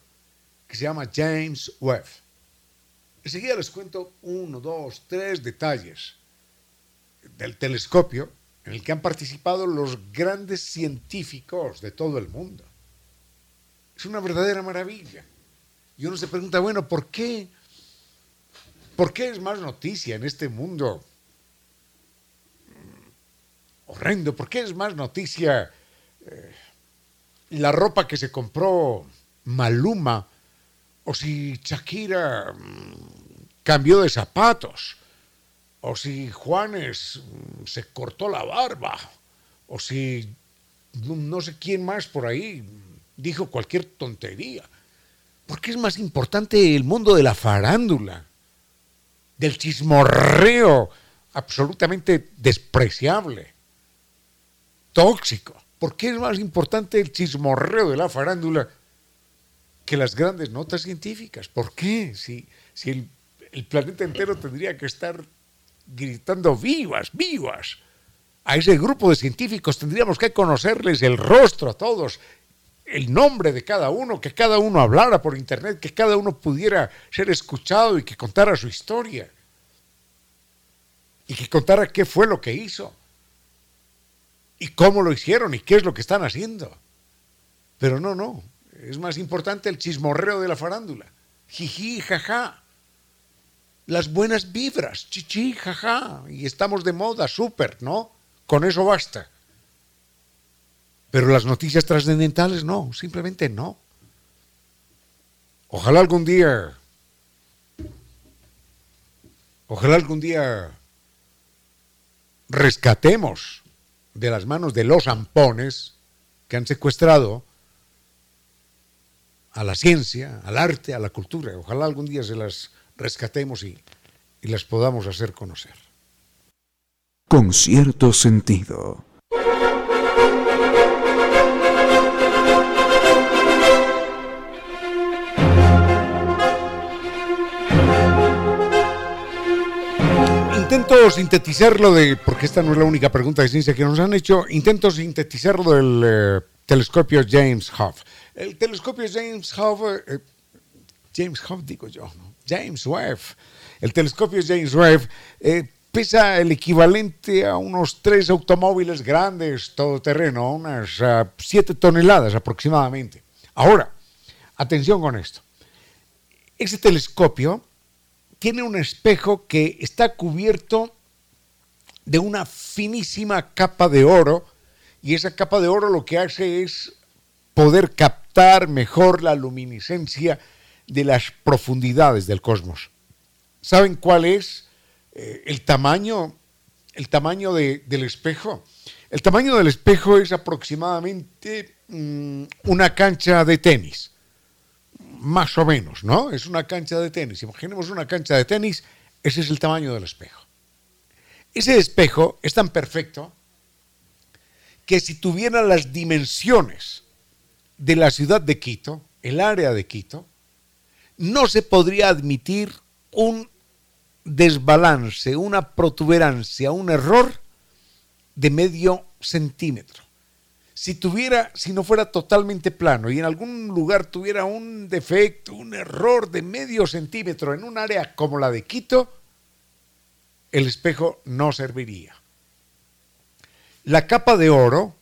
que se llama James Webb. Enseguida les cuento uno, dos, tres detalles del telescopio en el que han participado los grandes científicos de todo el mundo. Es una verdadera maravilla. Y uno se pregunta, bueno, ¿por qué? ¿Por qué es más noticia en este mundo horrendo? ¿Por qué es más noticia eh, la ropa que se compró Maluma? O si Shakira mm, cambió de zapatos. O si Juanes mm, se cortó la barba. O si no sé quién más por ahí dijo cualquier tontería. ¿Por qué es más importante el mundo de la farándula, del chismorreo absolutamente despreciable, tóxico. ¿Por qué es más importante el chismorreo de la farándula que las grandes notas científicas? ¿Por qué? Si, si el, el planeta entero tendría que estar gritando vivas, vivas. A ese grupo de científicos tendríamos que conocerles el rostro a todos, el nombre de cada uno, que cada uno hablara por internet, que cada uno pudiera ser escuchado y que contara su historia. Y que contara qué fue lo que hizo. Y cómo lo hicieron y qué es lo que están haciendo. Pero no, no. Es más importante el chismorreo de la farándula. Jiji, jaja. Las buenas vibras. Chichi, jaja. Y estamos de moda, súper, ¿no? Con eso basta. Pero las noticias trascendentales no, simplemente no. Ojalá algún día, ojalá algún día rescatemos de las manos de los ampones que han secuestrado a la ciencia, al arte, a la cultura. Ojalá algún día se las rescatemos y, y las podamos hacer conocer. Con cierto sentido. Intento sintetizarlo de, porque esta no es la única pregunta de ciencia que nos han hecho, intento sintetizarlo del eh, telescopio James Hubble. El telescopio James Hubble, eh, James Hubble digo yo, James Webb, el telescopio James Webb eh, pesa el equivalente a unos tres automóviles grandes, todoterreno, unas uh, siete toneladas aproximadamente. Ahora, atención con esto. Ese telescopio tiene un espejo que está cubierto de una finísima capa de oro y esa capa de oro lo que hace es poder captar mejor la luminiscencia de las profundidades del cosmos. ¿Saben cuál es eh, el tamaño, el tamaño del espejo? El tamaño del espejo es aproximadamente mm, una cancha de tenis más o menos, ¿no? Es una cancha de tenis. Imaginemos una cancha de tenis, ese es el tamaño del espejo. Ese espejo es tan perfecto que si tuviera las dimensiones de la ciudad de Quito, el área de Quito, no se podría admitir un desbalance, una protuberancia, un error de medio centímetro si tuviera, si no fuera totalmente plano y en algún lugar tuviera un defecto, un error de medio centímetro en un área como la de Quito, el espejo no serviría. La capa de oro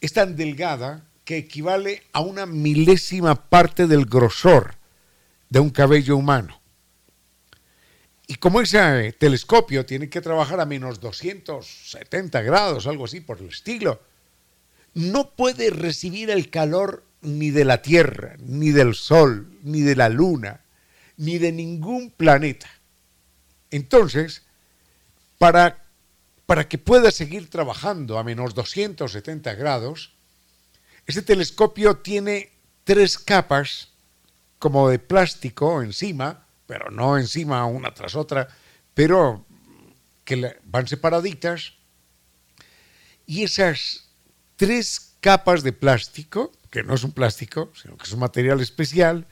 es tan delgada que equivale a una milésima parte del grosor de un cabello humano. Y como ese telescopio tiene que trabajar a menos 270 grados, algo así por el estilo, no puede recibir el calor ni de la Tierra, ni del Sol, ni de la Luna, ni de ningún planeta. Entonces, para, para que pueda seguir trabajando a menos 270 grados, este telescopio tiene tres capas como de plástico encima, pero no encima una tras otra, pero que van separaditas. Y esas tres capas de plástico, que no es un plástico, sino que es un material especial,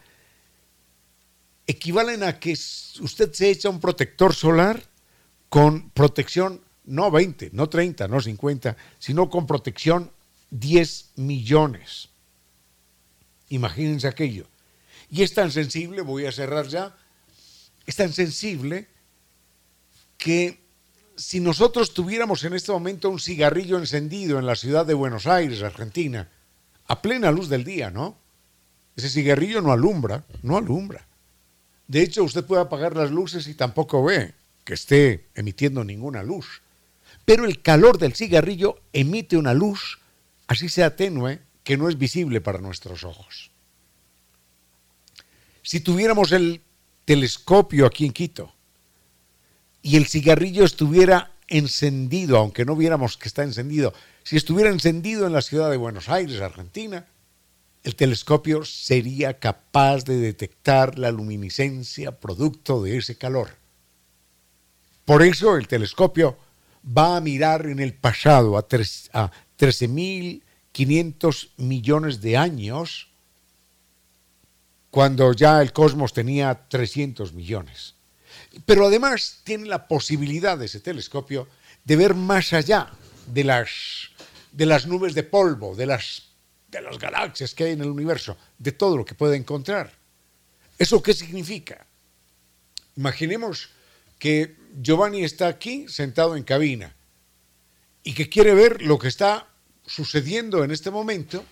equivalen a que usted se echa un protector solar con protección no 20, no 30, no 50, sino con protección 10 millones. Imagínense aquello. Y es tan sensible, voy a cerrar ya, es tan sensible que si nosotros tuviéramos en este momento un cigarrillo encendido en la ciudad de Buenos Aires, Argentina, a plena luz del día, ¿no? Ese cigarrillo no alumbra, no alumbra. De hecho, usted puede apagar las luces y tampoco ve que esté emitiendo ninguna luz. Pero el calor del cigarrillo emite una luz, así sea tenue, que no es visible para nuestros ojos. Si tuviéramos el telescopio aquí en Quito, y el cigarrillo estuviera encendido, aunque no viéramos que está encendido, si estuviera encendido en la ciudad de Buenos Aires, Argentina, el telescopio sería capaz de detectar la luminiscencia producto de ese calor. Por eso el telescopio va a mirar en el pasado a, 13.500 millones de años, cuando ya el cosmos tenía 300 millones. Pero además tiene la posibilidad de ese telescopio de ver más allá de las, de las nubes de polvo, de las, de las galaxias que hay en el universo, de todo lo que puede encontrar. ¿Eso qué significa? Imaginemos que Giovanni está aquí sentado en cabina y que quiere ver lo que está sucediendo en este momento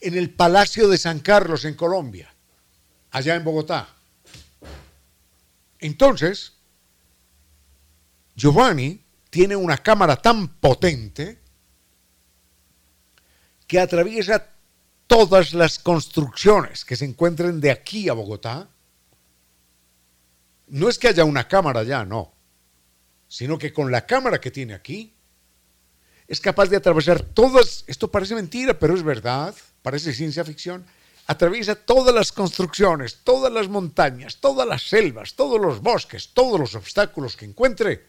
en el Palacio de San Carlos en Colombia, allá en Bogotá. Entonces, Giovanni tiene una cámara tan potente que atraviesa todas las construcciones que se encuentren de aquí a Bogotá. No es que haya una cámara ya, no, sino que con la cámara que tiene aquí, es capaz de atravesar todas, esto parece mentira, pero es verdad, parece ciencia ficción, atraviesa todas las construcciones, todas las montañas, todas las selvas, todos los bosques, todos los obstáculos que encuentre,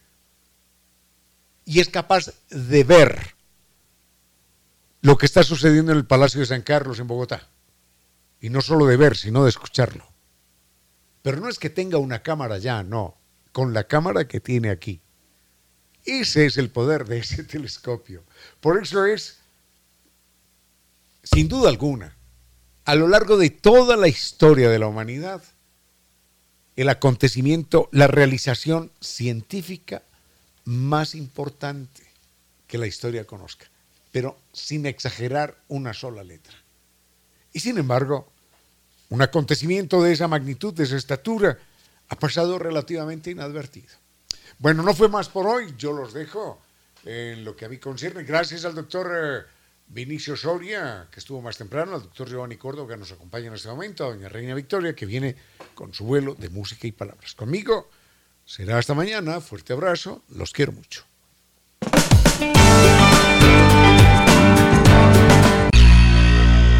y es capaz de ver lo que está sucediendo en el Palacio de San Carlos en Bogotá. Y no solo de ver, sino de escucharlo. Pero no es que tenga una cámara ya, no, con la cámara que tiene aquí. Ese es el poder de ese *laughs* telescopio. Por eso es, sin duda alguna, a lo largo de toda la historia de la humanidad, el acontecimiento, la realización científica más importante que la historia conozca, pero sin exagerar una sola letra. Y sin embargo, un acontecimiento de esa magnitud, de esa estatura, ha pasado relativamente inadvertido. Bueno, no fue más por hoy, yo los dejo en lo que a mí concierne. Gracias al doctor eh, Vinicio Soria, que estuvo más temprano, al doctor Giovanni Córdoba, que nos acompaña en este momento, a doña Reina Victoria, que viene con su vuelo de música y palabras. Conmigo será hasta mañana, fuerte abrazo, los quiero mucho.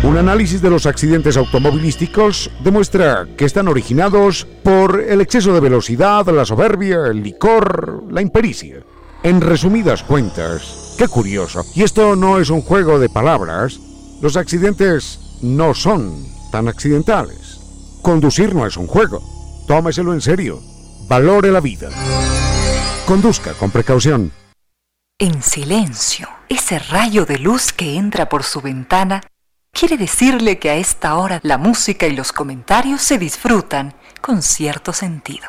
Un análisis de los accidentes automovilísticos demuestra que están originados por el exceso de velocidad, la soberbia, el licor, la impericia. En resumidas cuentas, qué curioso, y esto no es un juego de palabras, los accidentes no son tan accidentales. Conducir no es un juego, tómeselo en serio, valore la vida. Conduzca con precaución. En silencio, ese rayo de luz que entra por su ventana quiere decirle que a esta hora la música y los comentarios se disfrutan con cierto sentido.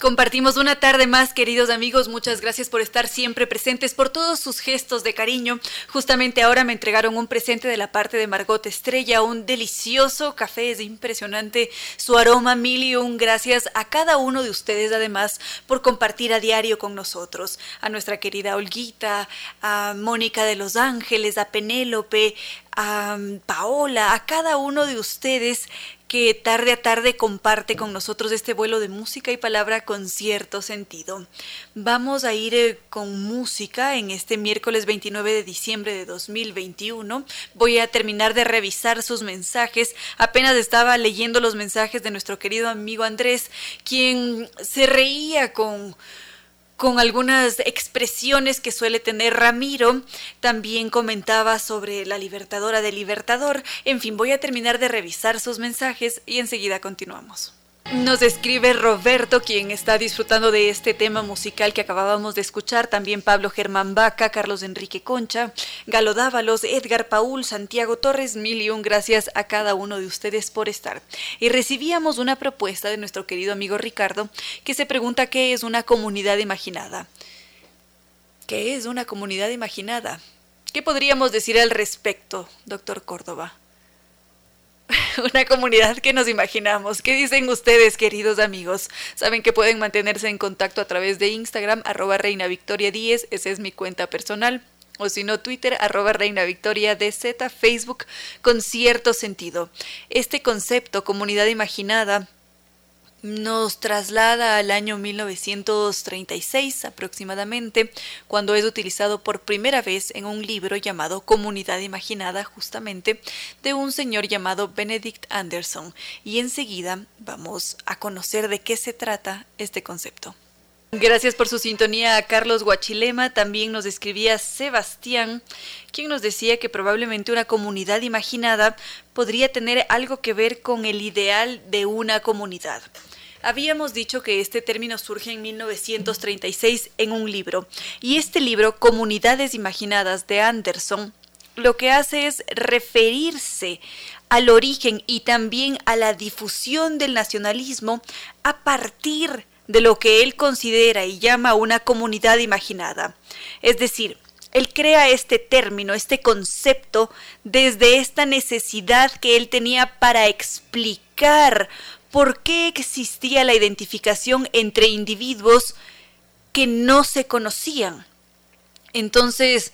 Compartimos una tarde más, queridos amigos. Muchas gracias por estar siempre presentes, por todos sus gestos de cariño. Justamente ahora me entregaron un presente de la parte de Margot Estrella, un delicioso café. Es impresionante su aroma. Mil y un gracias a cada uno de ustedes, además, por compartir a diario con nosotros. A nuestra querida Olguita, a Mónica de Los Ángeles, a Penélope, a Paola, a cada uno de ustedes que tarde a tarde comparte con nosotros este vuelo de música y palabra con cierto sentido. Vamos a ir eh, con música en este miércoles 29 de diciembre de 2021. Voy a terminar de revisar sus mensajes. Apenas estaba leyendo los mensajes de nuestro querido amigo Andrés, quien se reía con con algunas expresiones que suele tener Ramiro. También comentaba sobre la libertadora del libertador. En fin, voy a terminar de revisar sus mensajes y enseguida continuamos. Nos escribe Roberto, quien está disfrutando de este tema musical que acabábamos de escuchar. También Pablo Germán Vaca, Carlos Enrique Concha, Galo Dávalos, Edgar Paul, Santiago Torres. Mil y un gracias a cada uno de ustedes por estar. Y recibíamos una propuesta de nuestro querido amigo Ricardo, que se pregunta qué es una comunidad imaginada. ¿Qué es una comunidad imaginada? ¿Qué podríamos decir al respecto, doctor Córdoba? *laughs* una comunidad que nos imaginamos. ¿Qué dicen ustedes, queridos amigos? Saben que pueden mantenerse en contacto a través de Instagram, arroba Reina Victoria 10, esa es mi cuenta personal. O si no, Twitter, arroba Reina Victoria DZ, Facebook, con cierto sentido. Este concepto, comunidad imaginada, nos traslada al año 1936 aproximadamente, cuando es utilizado por primera vez en un libro llamado Comunidad Imaginada, justamente, de un señor llamado Benedict Anderson. Y enseguida vamos a conocer de qué se trata este concepto. Gracias por su sintonía a Carlos Guachilema. También nos escribía Sebastián, quien nos decía que probablemente una comunidad imaginada podría tener algo que ver con el ideal de una comunidad. Habíamos dicho que este término surge en 1936 en un libro, y este libro, Comunidades Imaginadas de Anderson, lo que hace es referirse al origen y también a la difusión del nacionalismo a partir de lo que él considera y llama una comunidad imaginada. Es decir, él crea este término, este concepto, desde esta necesidad que él tenía para explicar por qué existía la identificación entre individuos que no se conocían. Entonces,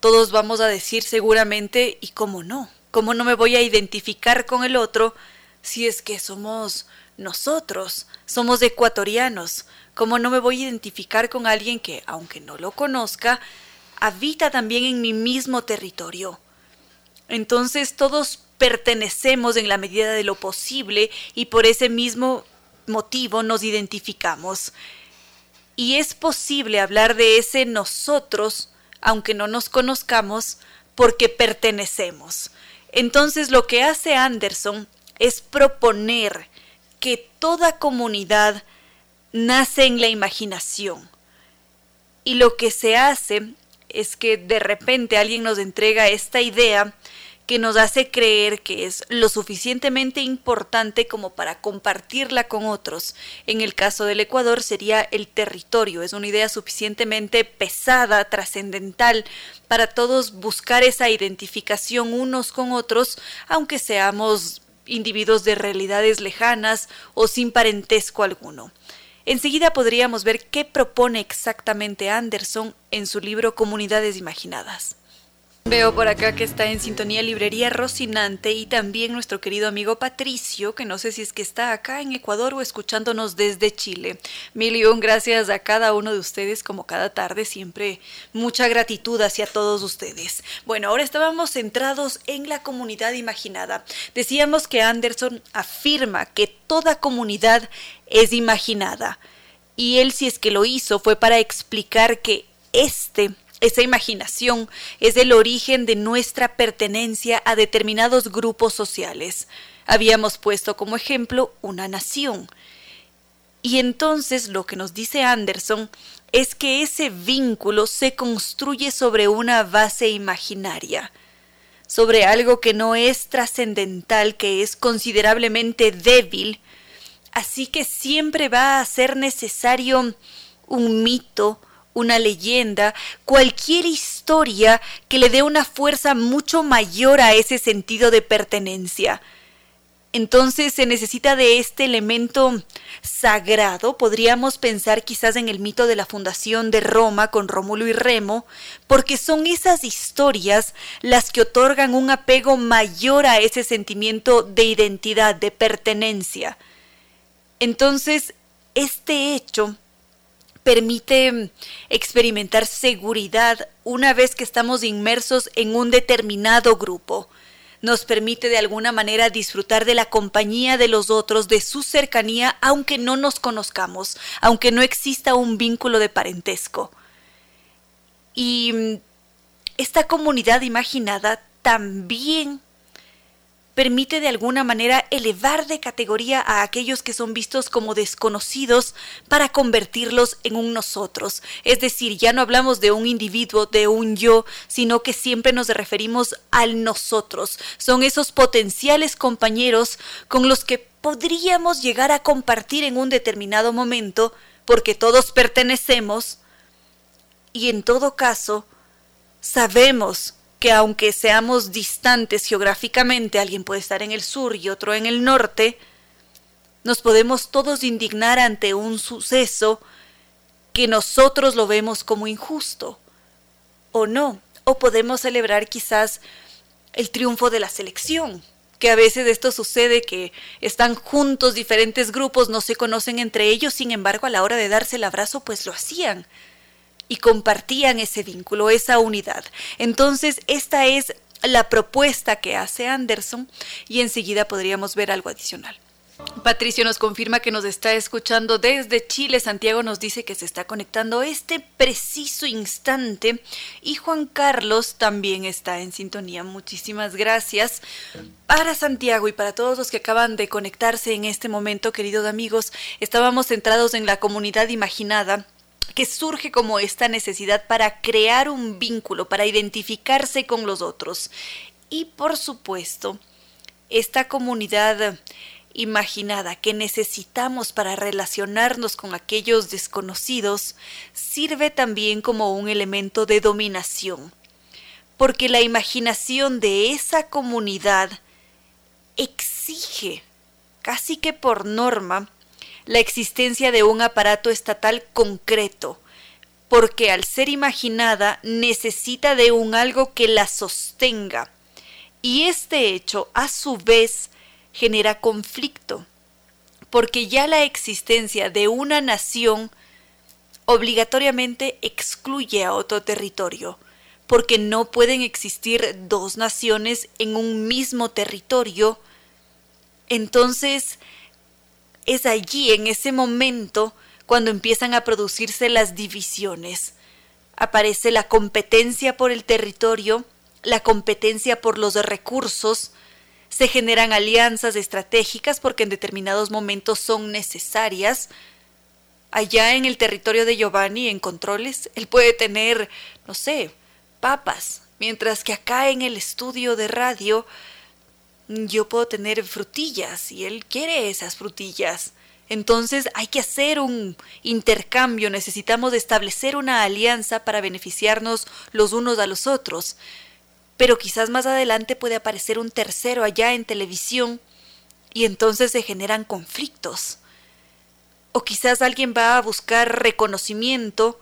todos vamos a decir seguramente, ¿y cómo no? ¿Cómo no me voy a identificar con el otro si es que somos nosotros, somos ecuatorianos? ¿Cómo no me voy a identificar con alguien que, aunque no lo conozca, habita también en mi mismo territorio? Entonces todos pertenecemos en la medida de lo posible y por ese mismo motivo nos identificamos. Y es posible hablar de ese nosotros, aunque no nos conozcamos, porque pertenecemos. Entonces lo que hace Anderson es proponer que toda comunidad nace en la imaginación. Y lo que se hace es que de repente alguien nos entrega esta idea que nos hace creer que es lo suficientemente importante como para compartirla con otros. En el caso del Ecuador sería el territorio, es una idea suficientemente pesada, trascendental, para todos buscar esa identificación unos con otros, aunque seamos individuos de realidades lejanas o sin parentesco alguno. Enseguida podríamos ver qué propone exactamente Anderson en su libro Comunidades Imaginadas. Veo por acá que está en sintonía Librería Rocinante y también nuestro querido amigo Patricio, que no sé si es que está acá en Ecuador o escuchándonos desde Chile. Mil y un gracias a cada uno de ustedes, como cada tarde, siempre mucha gratitud hacia todos ustedes. Bueno, ahora estábamos centrados en la comunidad imaginada. Decíamos que Anderson afirma que toda comunidad es imaginada. Y él, si es que lo hizo, fue para explicar que este esa imaginación es el origen de nuestra pertenencia a determinados grupos sociales. Habíamos puesto como ejemplo una nación. Y entonces lo que nos dice Anderson es que ese vínculo se construye sobre una base imaginaria, sobre algo que no es trascendental, que es considerablemente débil, así que siempre va a ser necesario un mito, una leyenda, cualquier historia que le dé una fuerza mucho mayor a ese sentido de pertenencia. Entonces se necesita de este elemento sagrado, podríamos pensar quizás en el mito de la fundación de Roma con Rómulo y Remo, porque son esas historias las que otorgan un apego mayor a ese sentimiento de identidad, de pertenencia. Entonces, este hecho permite experimentar seguridad una vez que estamos inmersos en un determinado grupo. Nos permite de alguna manera disfrutar de la compañía de los otros, de su cercanía, aunque no nos conozcamos, aunque no exista un vínculo de parentesco. Y esta comunidad imaginada también permite de alguna manera elevar de categoría a aquellos que son vistos como desconocidos para convertirlos en un nosotros. Es decir, ya no hablamos de un individuo, de un yo, sino que siempre nos referimos al nosotros. Son esos potenciales compañeros con los que podríamos llegar a compartir en un determinado momento, porque todos pertenecemos y en todo caso sabemos que aunque seamos distantes geográficamente, alguien puede estar en el sur y otro en el norte, nos podemos todos indignar ante un suceso que nosotros lo vemos como injusto, o no, o podemos celebrar quizás el triunfo de la selección, que a veces esto sucede que están juntos diferentes grupos, no se conocen entre ellos, sin embargo a la hora de darse el abrazo pues lo hacían y compartían ese vínculo, esa unidad. Entonces esta es la propuesta que hace Anderson y enseguida podríamos ver algo adicional. Patricio nos confirma que nos está escuchando desde Chile. Santiago nos dice que se está conectando este preciso instante. Y Juan Carlos también está en sintonía. Muchísimas gracias. Para Santiago y para todos los que acaban de conectarse en este momento, queridos amigos, estábamos centrados en la comunidad imaginada que surge como esta necesidad para crear un vínculo, para identificarse con los otros. Y por supuesto, esta comunidad imaginada que necesitamos para relacionarnos con aquellos desconocidos sirve también como un elemento de dominación, porque la imaginación de esa comunidad exige, casi que por norma, la existencia de un aparato estatal concreto, porque al ser imaginada necesita de un algo que la sostenga, y este hecho, a su vez, genera conflicto, porque ya la existencia de una nación obligatoriamente excluye a otro territorio, porque no pueden existir dos naciones en un mismo territorio. Entonces, es allí, en ese momento, cuando empiezan a producirse las divisiones. Aparece la competencia por el territorio, la competencia por los recursos, se generan alianzas estratégicas porque en determinados momentos son necesarias. Allá en el territorio de Giovanni, en controles, él puede tener, no sé, papas, mientras que acá en el estudio de radio yo puedo tener frutillas y él quiere esas frutillas. Entonces hay que hacer un intercambio, necesitamos establecer una alianza para beneficiarnos los unos a los otros pero quizás más adelante puede aparecer un tercero allá en televisión y entonces se generan conflictos. O quizás alguien va a buscar reconocimiento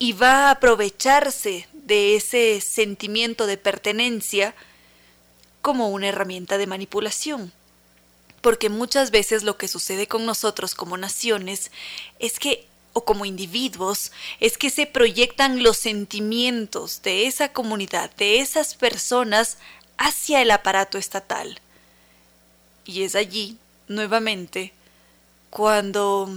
y va a aprovecharse de ese sentimiento de pertenencia como una herramienta de manipulación. Porque muchas veces lo que sucede con nosotros como naciones es que o como individuos es que se proyectan los sentimientos de esa comunidad, de esas personas, hacia el aparato estatal. Y es allí, nuevamente, cuando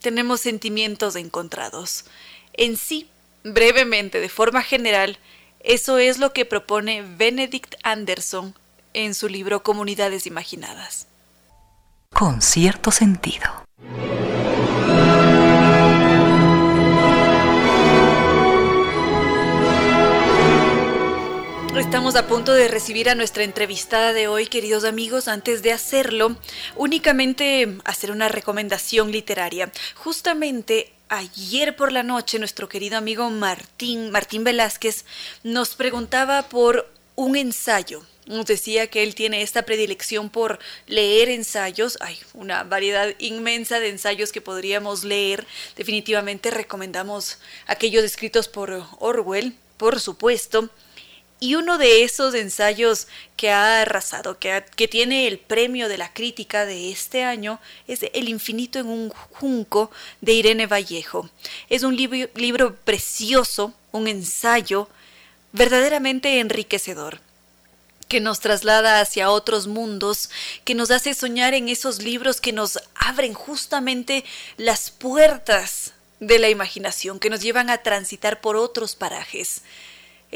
tenemos sentimientos encontrados. En sí, brevemente, de forma general, eso es lo que propone Benedict Anderson en su libro Comunidades Imaginadas. Con cierto sentido. Estamos a punto de recibir a nuestra entrevistada de hoy, queridos amigos. Antes de hacerlo, únicamente hacer una recomendación literaria. Justamente ayer por la noche, nuestro querido amigo Martín, Martín Velázquez, nos preguntaba por un ensayo. Nos decía que él tiene esta predilección por leer ensayos. Hay una variedad inmensa de ensayos que podríamos leer. Definitivamente recomendamos aquellos escritos por Orwell, por supuesto. Y uno de esos ensayos que ha arrasado, que, que, tiene el premio de la crítica de este año, es El infinito en un junco de Irene Vallejo. Es un libro, libro precioso, un ensayo verdaderamente enriquecedor que nos traslada hacia otros mundos, que nos hace soñar en esos libros que nos abren justamente las puertas de la imaginación, que nos llevan a transitar por otros parajes.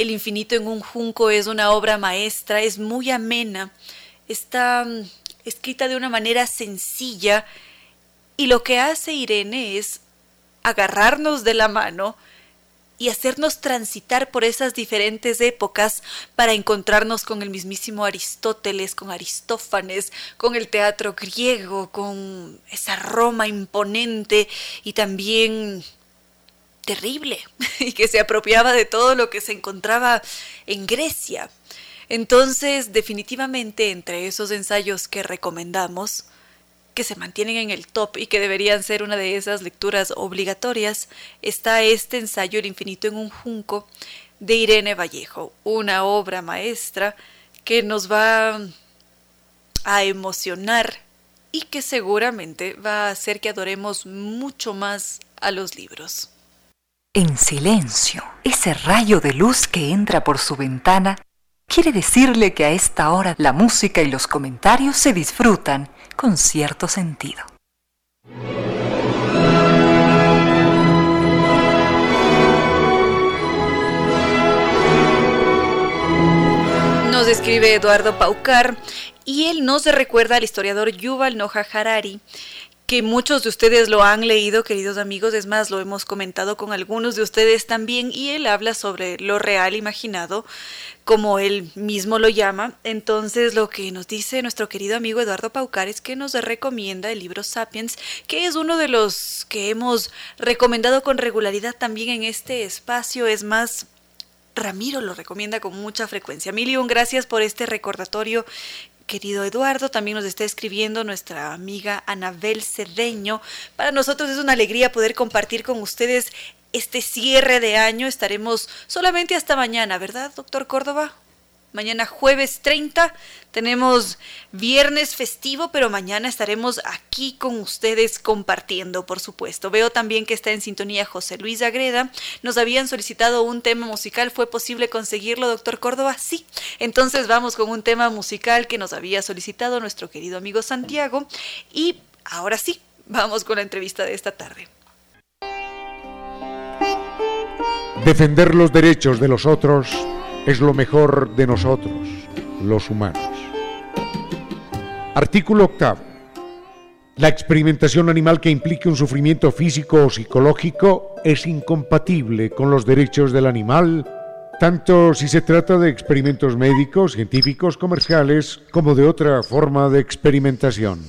El infinito en un junco es una obra maestra, es muy amena, está mm, escrita de una manera sencilla y lo que hace Irene es agarrarnos de la mano y hacernos transitar por esas diferentes épocas para encontrarnos con el mismísimo Aristóteles, con Aristófanes, con el teatro griego, con esa Roma imponente y también terrible *laughs* y que se apropiaba de todo lo que se encontraba en Grecia. Entonces, definitivamente entre esos ensayos que recomendamos, que se mantienen en el top y que deberían ser una de esas lecturas obligatorias, está este ensayo El infinito en un junco de Irene Vallejo, una obra maestra que nos va a emocionar y que seguramente va a hacer que adoremos mucho más a los libros. En silencio, ese rayo de luz que entra por su ventana quiere decirle que a esta hora la música y los comentarios se disfrutan con cierto sentido. Nos escribe Eduardo Paucar y él nos recuerda al historiador Yuval Noah Harari que muchos de ustedes lo han leído, queridos amigos, es más, lo hemos comentado con algunos de ustedes también, y él habla sobre lo real imaginado, como él mismo lo llama. Entonces, lo que nos dice nuestro querido amigo Eduardo Paucar es que nos recomienda el libro Sapiens, que es uno de los que hemos recomendado con regularidad también en este espacio, es más, Ramiro lo recomienda con mucha frecuencia. Mil gracias por este recordatorio querido Eduardo. También nos está escribiendo nuestra amiga Anabel Cedeño. Para nosotros es una alegría poder compartir con ustedes este cierre de año. Estaremos solamente hasta mañana, ¿verdad, doctor Córdoba? Mañana jueves 30 tenemos viernes festivo, pero mañana estaremos aquí con ustedes compartiendo, por supuesto. Veo también que está en sintonía José Luis Agreda. Nos habían solicitado un tema musical. ¿Fue posible conseguirlo, doctor Córdoba? Sí. Entonces vamos con un tema musical que nos había solicitado nuestro querido amigo Santiago. Y ahora sí, vamos con la entrevista de esta tarde. Defender los derechos de los otros es lo mejor de nosotros, los humanos. Artículo octavo. La experimentación animal que implique un sufrimiento físico o psicológico es incompatible con los derechos del animal, tanto si se trata de experimentos médicos, científicos, comerciales, como de otra forma de experimentación.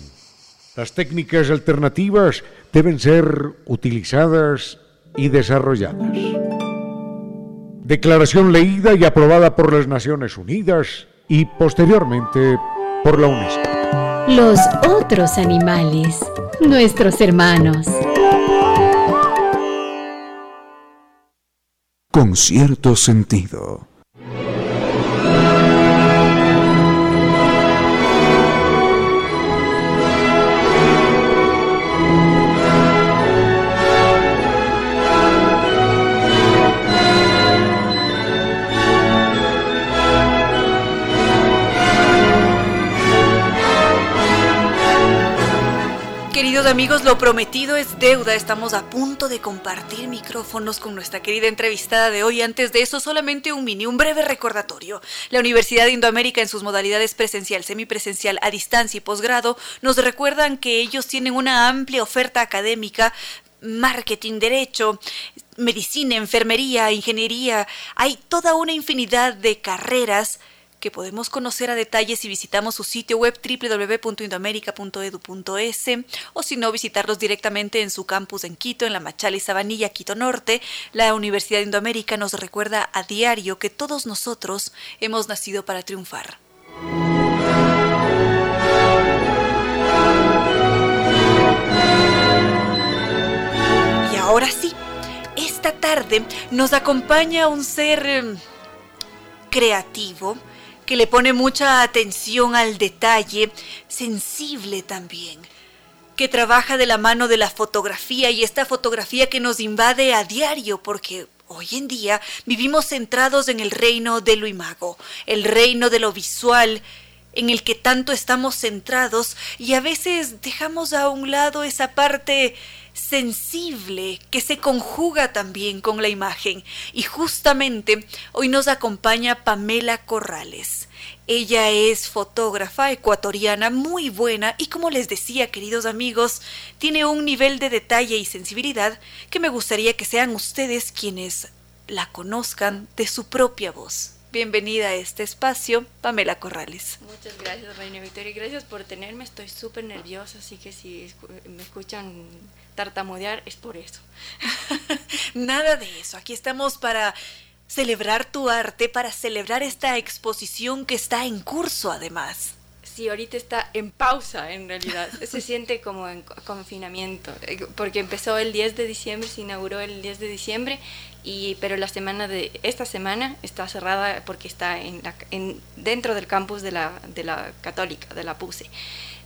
Las técnicas alternativas deben ser utilizadas y desarrolladas. Declaración leída y aprobada por las Naciones Unidas y posteriormente por la UNESCO. Los otros animales, nuestros hermanos. Con cierto sentido. Amigos, lo prometido es deuda. Estamos a punto de compartir micrófonos con nuestra querida entrevistada de hoy. Antes de eso, solamente un mini, un breve recordatorio. La Universidad de Indoamérica en sus modalidades presencial, semipresencial, a distancia y posgrado nos recuerdan que ellos tienen una amplia oferta académica marketing, derecho, medicina, enfermería, ingeniería. Hay toda una infinidad de carreras que podemos conocer a detalle si visitamos su sitio web www.indoamerica.edu.es o si no visitarlos directamente en su campus en Quito, en la Machala y Sabanilla, Quito Norte. La Universidad de Indoamérica nos recuerda a diario que todos nosotros hemos nacido para triunfar. Y ahora sí, esta tarde nos acompaña un ser em, creativo, que le pone mucha atención al detalle, sensible también, que trabaja de la mano de la fotografía y esta fotografía que nos invade a diario porque Hoy en día vivimos centrados en el reino de lo imago, el reino de lo visual, en el que tanto estamos centrados y a veces dejamos a un lado esa parte sensible que se conjuga también con la imagen. Y justamente hoy nos acompaña Pamela Corrales. Ella es fotógrafa ecuatoriana muy buena y como les decía, queridos amigos, tiene un nivel de detalle y sensibilidad que me gustaría que sean ustedes quienes la conozcan de su propia voz. Bienvenida a este espacio, Pamela Corrales. Muchas gracias, Reina Victoria. Gracias por tenerme. Estoy súper nerviosa, así que si me escuchan tartamudear es por eso. *laughs* Nada de eso. Aquí estamos para celebrar tu arte, para celebrar esta exposición que está en curso además. Sí, ahorita está en pausa en realidad. *laughs* Se siente como en confinamiento, eh, porque empezó el 10 de diciembre, se inauguró el 10 de diciembre, y, pero la semana de esta semana está cerrada porque está en, dentro del campus de la, de la católica, de la PUSE.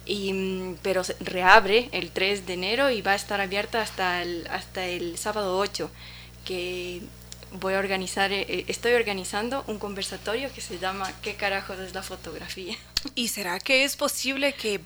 Y, mm, pero se reabre el 3 de enero y va a estar abierta hasta el, hasta el sábado 8, que voy a organizar, eh, eh, estoy organizando un conversatorio que se llama ¿Qué carajos es la fotografía? ¿Y será que es posible que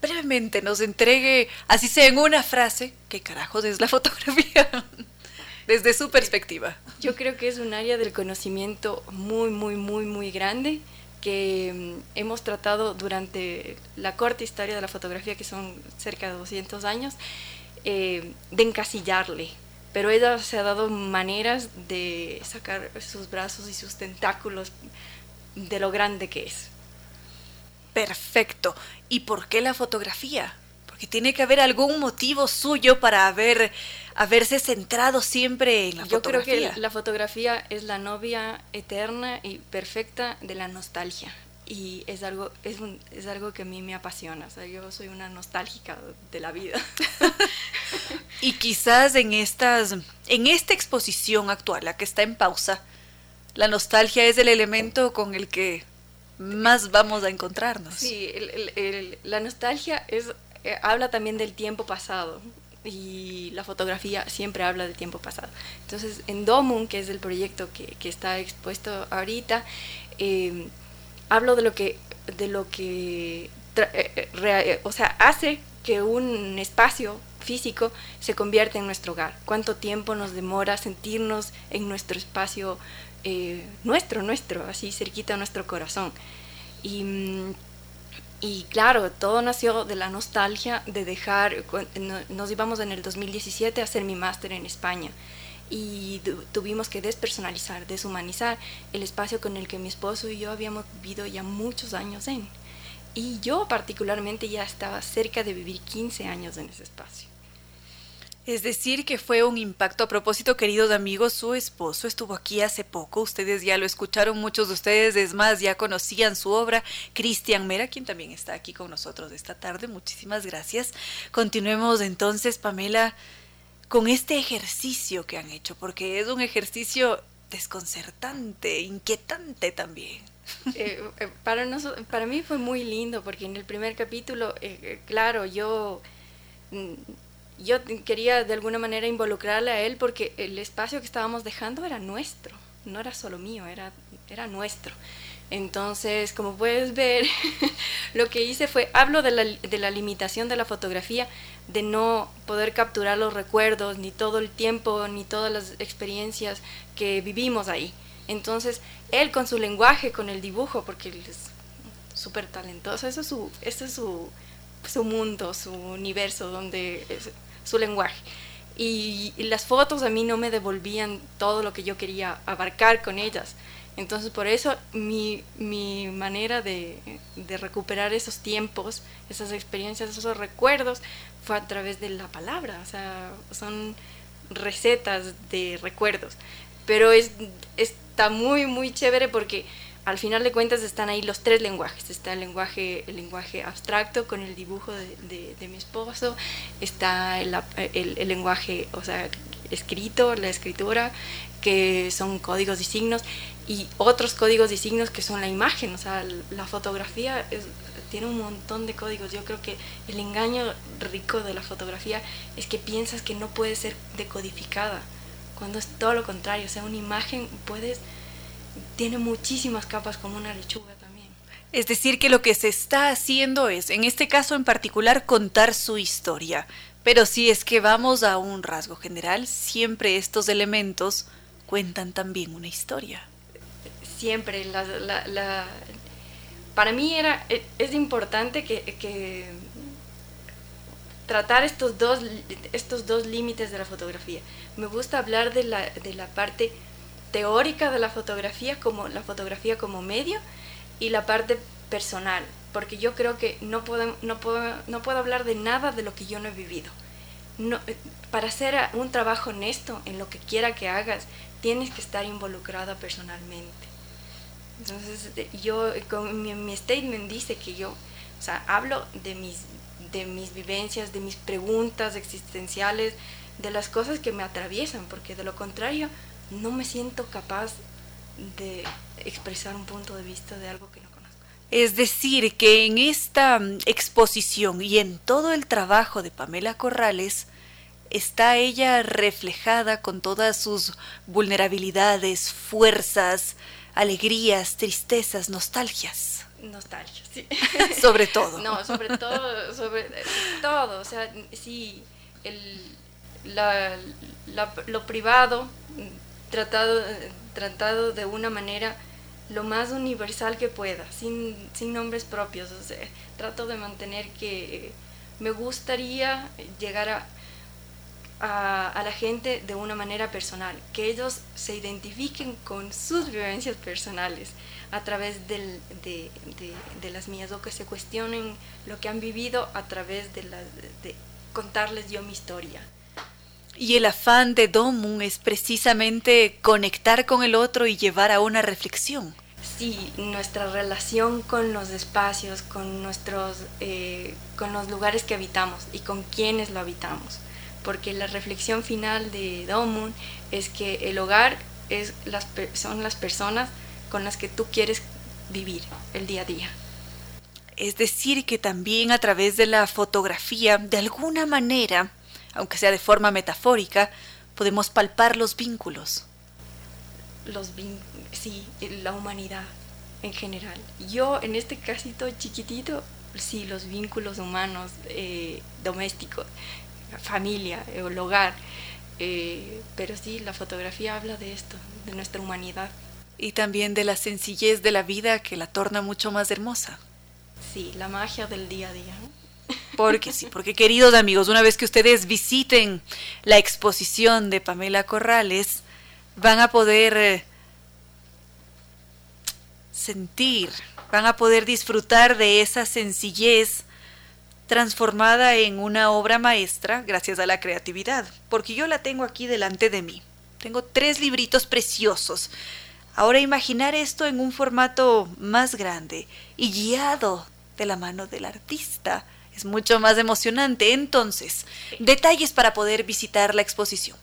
brevemente nos entregue, así sea en una frase, qué carajos es la fotografía? *laughs* Desde su perspectiva. Yo creo que es un área del conocimiento muy, muy, muy, muy grande que mm, hemos tratado durante la corta historia de la fotografía, que son cerca de 200 años, eh, de encasillarle pero ella se ha dado maneras de sacar sus brazos y sus tentáculos de lo grande que es. Perfecto. ¿Y por qué la fotografía? Porque tiene que haber algún motivo suyo para haber, haberse centrado siempre en la fotografía. Yo creo que la fotografía es la novia eterna y perfecta de la nostalgia y es algo, es, un, es algo que a mí me apasiona. O sea, yo soy una nostálgica de la vida. *laughs* y quizás en, estas, en esta exposición actual, la que está en pausa, la nostalgia es el elemento con el que más vamos a encontrarnos. Sí, la nostalgia es, eh, habla también del tiempo pasado y la fotografía siempre habla del tiempo pasado. Entonces, en Domun, que es el proyecto que, que está expuesto ahorita, eh, hablo de lo que, de lo que eh, eh, eh, o sea, hace que un espacio físico se convierta en nuestro hogar. ¿Cuánto tiempo nos demora sentirnos en nuestro espacio, nuestro, nuestro, así cerquita a nuestro corazón? Y, mm, y, claro, todo nació de la nostalgia de dejar, nos íbamos en el 2017 a hacer mi máster en España y tuvimos que despersonalizar, deshumanizar el espacio con el que mi esposo y yo habíamos vivido ya muchos años en. Y yo particularmente ya estaba cerca de vivir 15 años en ese espacio. Es decir, que fue un impacto. A propósito, queridos amigos, su esposo estuvo aquí hace poco. Ustedes ya lo escucharon, muchos de ustedes, es más, ya conocían su obra. Cristian Mera, quien también está aquí con nosotros esta tarde. Muchísimas gracias. Continuemos entonces, Pamela con este ejercicio que han hecho, porque es un ejercicio desconcertante, inquietante también. *laughs* Eh, eh, para, mí fue muy lindo, porque en el primer capítulo, eh, claro, yo, mm, yo quería de alguna manera involucrarle a él porque el espacio que estábamos dejando era nuestro, no era solo mío, era, era nuestro. Entonces, como puedes ver, *laughs* lo que hice fue, hablo de la, de la, limitación de la fotografía, de no poder capturar los recuerdos, ni todo el tiempo, ni todas las experiencias que vivimos ahí. Entonces, él con su lenguaje, con el dibujo, porque él es súper talentoso, eso es, su, eso es su, su mundo, su universo, donde su lenguaje. y las fotos a mí no me devolvían todo lo que yo quería abarcar con ellas. Entonces por eso mi, mi manera de, de, recuperar esos tiempos, esas experiencias, esos recuerdos, fue a través de la palabra. O sea, son recetas de recuerdos. Pero es, está muy, muy chévere porque al final de cuentas están ahí los tres lenguajes. Está el lenguaje, el lenguaje abstracto con el dibujo de, de, mi esposo, está el, el, el, lenguaje, o sea, escrito, la escritura, que son códigos y signos, y otros códigos y signos que son la imagen, o sea, la fotografía tiene un montón de códigos. Yo creo que el engaño rico de la fotografía es que piensas que no puede ser decodificada, cuando es todo lo contrario, o sea, una imagen puedes, tiene muchísimas capas como una lechuga también. Es decir, que lo que se está haciendo es, en este caso en particular, contar su historia. Pero si es que vamos a un rasgo general, siempre estos elementos cuentan también una historia siempre. La, la, para mí era, e, es importante que, tratar estos dos, estos dos límites de la fotografía. Me gusta hablar de la, de la parte teórica de la fotografía, como la fotografía como medio, y la parte personal, porque yo creo que no puedo, no puedo, no puedo hablar de nada de lo que yo no he vivido. No, eh, para hacer un trabajo honesto en lo que quiera que hagas, tienes que estar involucrada personalmente. Entonces, yo, con mi, mi statement dice que yo, o sea, hablo de mis, de mis vivencias, de mis preguntas existenciales, de las cosas que me atraviesan, porque de lo contrario no me siento capaz de expresar un punto de vista de algo que no conozco. Es decir, que en esta mm, exposición y en todo el trabajo de Pamela Corrales, está ella reflejada con todas sus vulnerabilidades, fuerzas, alegrías, tristezas, nostalgias. Nostalgia, sí. *laughs* sobre todo. No, sobre todo, sobre todo. O sea, sí, el, la, lo privado tratado, tratado de una manera lo más universal que pueda, sin, sin nombres propios. O sea, trato de mantener que me gustaría llegar a, a, la gente de una manera personal, que ellos se identifiquen con sus vivencias personales a través del, de, de, las mías o que se cuestionen lo que han vivido a través de, la, de contarles yo mi historia. Y el afán de Domun es precisamente conectar con el otro y llevar a una reflexión. Sí, nuestra relación con los espacios, con, nuestros, eh, con los lugares que habitamos y con quienes lo habitamos porque la reflexión final de Domun es que el hogar es las, son las personas con las que tú quieres vivir el día a día. Es decir, que también a través de la fotografía, de alguna manera, aunque sea de forma metafórica, podemos palpar los vínculos. Los sí, la humanidad en general. Yo en este casito chiquitito, sí, los vínculos humanos eh, domésticos familia, el hogar. Eh, pero sí, la fotografía habla de esto, de nuestra humanidad. Y también de la sencillez de la vida que la torna mucho más hermosa. Sí, la magia del día a día. Porque sí, porque queridos amigos, una vez que ustedes visiten la exposición de Pamela Corrales, van a poder eh, sentir, van a poder disfrutar de esa sencillez transformada en una obra maestra gracias a la creatividad, porque yo la tengo aquí delante de mí. Tengo tres libritos preciosos. Ahora imaginar esto en un formato más grande y guiado de la mano del artista es mucho más emocionante. Entonces, detalles para poder visitar la exposición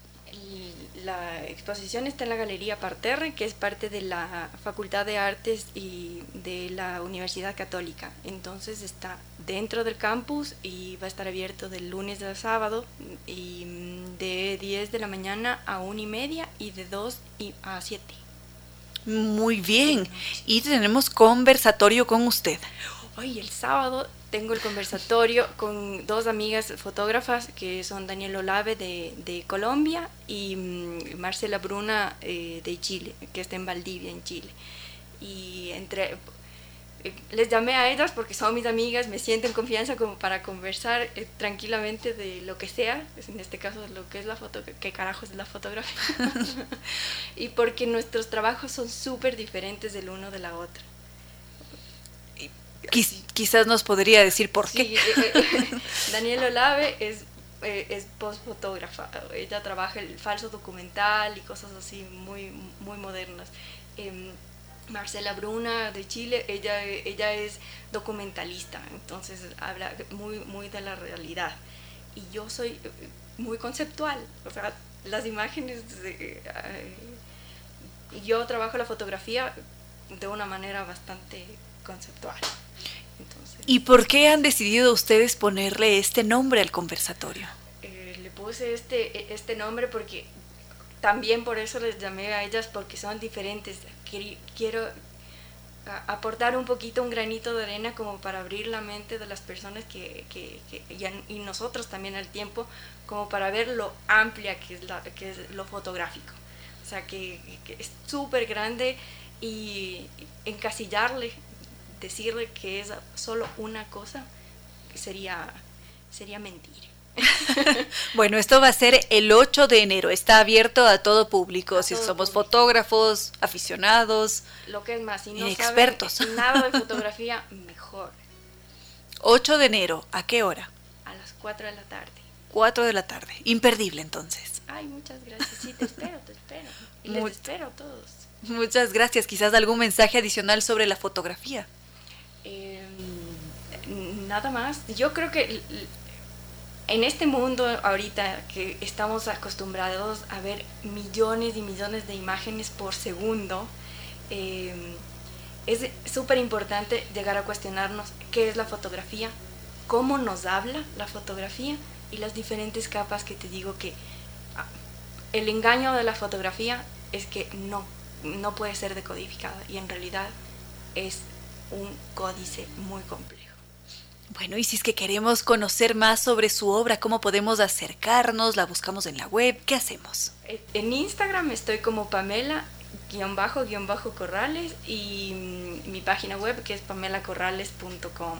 la exposición está en la Galería Parterre, que es parte de la Facultad de Artes y de la Universidad Católica. Entonces está dentro del campus y va a estar abierto del lunes a sábado y mm, de 10 de la mañana a 1 y media y de 2 a 7. Muy bien. Y tenemos conversatorio con usted. Hoy el sábado tengo el conversatorio con dos amigas fotógrafas que son Daniel Olave de, de Colombia y mm, Marcela Bruna eh, de Chile, que está en Valdivia, en Chile. Y entre, eh, les llamé a ellas porque son mis amigas, me sienten confianza como para conversar eh, tranquilamente de lo que sea, en este caso lo que es la foto, qué carajo es la fotografía, *laughs* *laughs* y porque nuestros trabajos son súper diferentes del uno de la otra quizás nos podría decir por qué. Eh, eh, *laughs* Daniel Olave es, eh, es postfotógrafa. Ella trabaja el falso documental y cosas así muy, muy modernas. Em, Marcela Bruna de Chile, ella, ella es documentalista, entonces habla muy, muy de la realidad. Y yo soy muy conceptual, o sea, las imágenes, yo trabajo la fotografía de una manera bastante conceptual. ¿Y por qué han decidido ustedes ponerle este nombre al conversatorio? Eh, le puse este, este nombre porque también por eso les llamé a ellas porque son diferentes. Quiero aportar un poquito, un granito de arena como para abrir la mente de las personas que, que, y nosotros también al tiempo, como para ver lo amplia que es, la, que es lo fotográfico. O sea, que, que es súper grande y encasillarle decirle que es solo una cosa sería, sería mentir. *laughs* bueno, esto va a ser el 8 de enero. Está abierto a todo público, si somos fotógrafos, aficionados, lo que es más, si no expertos. *laughs* nada de fotografía, mejor. 8 de enero, ¿a qué hora? A las 4 de la tarde. 4 de la tarde, imperdible entonces. Ay, muchas gracias. Sí, te espero, te espero. Y les espero a todos. Muchas gracias. Quizás algún mensaje adicional sobre la fotografía. Em, nada más. Yo creo que en este mundo ahorita que estamos acostumbrados a ver millones y millones de imágenes por segundo, em, es súper importante llegar a cuestionarnos qué es la fotografía, cómo nos habla la fotografía y las diferentes capas que te digo que ah, el engaño de la fotografía es que no, no puede ser decodificada y en realidad es un códice muy complejo. Bueno, y si es que queremos conocer más sobre su obra, ¿cómo podemos acercarnos? ¿La buscamos en la web? ¿Qué hacemos? Eh, en Instagram estoy como Pamela guion bajo guion bajo corrales y mm, mi página web que es pamelacorrales.com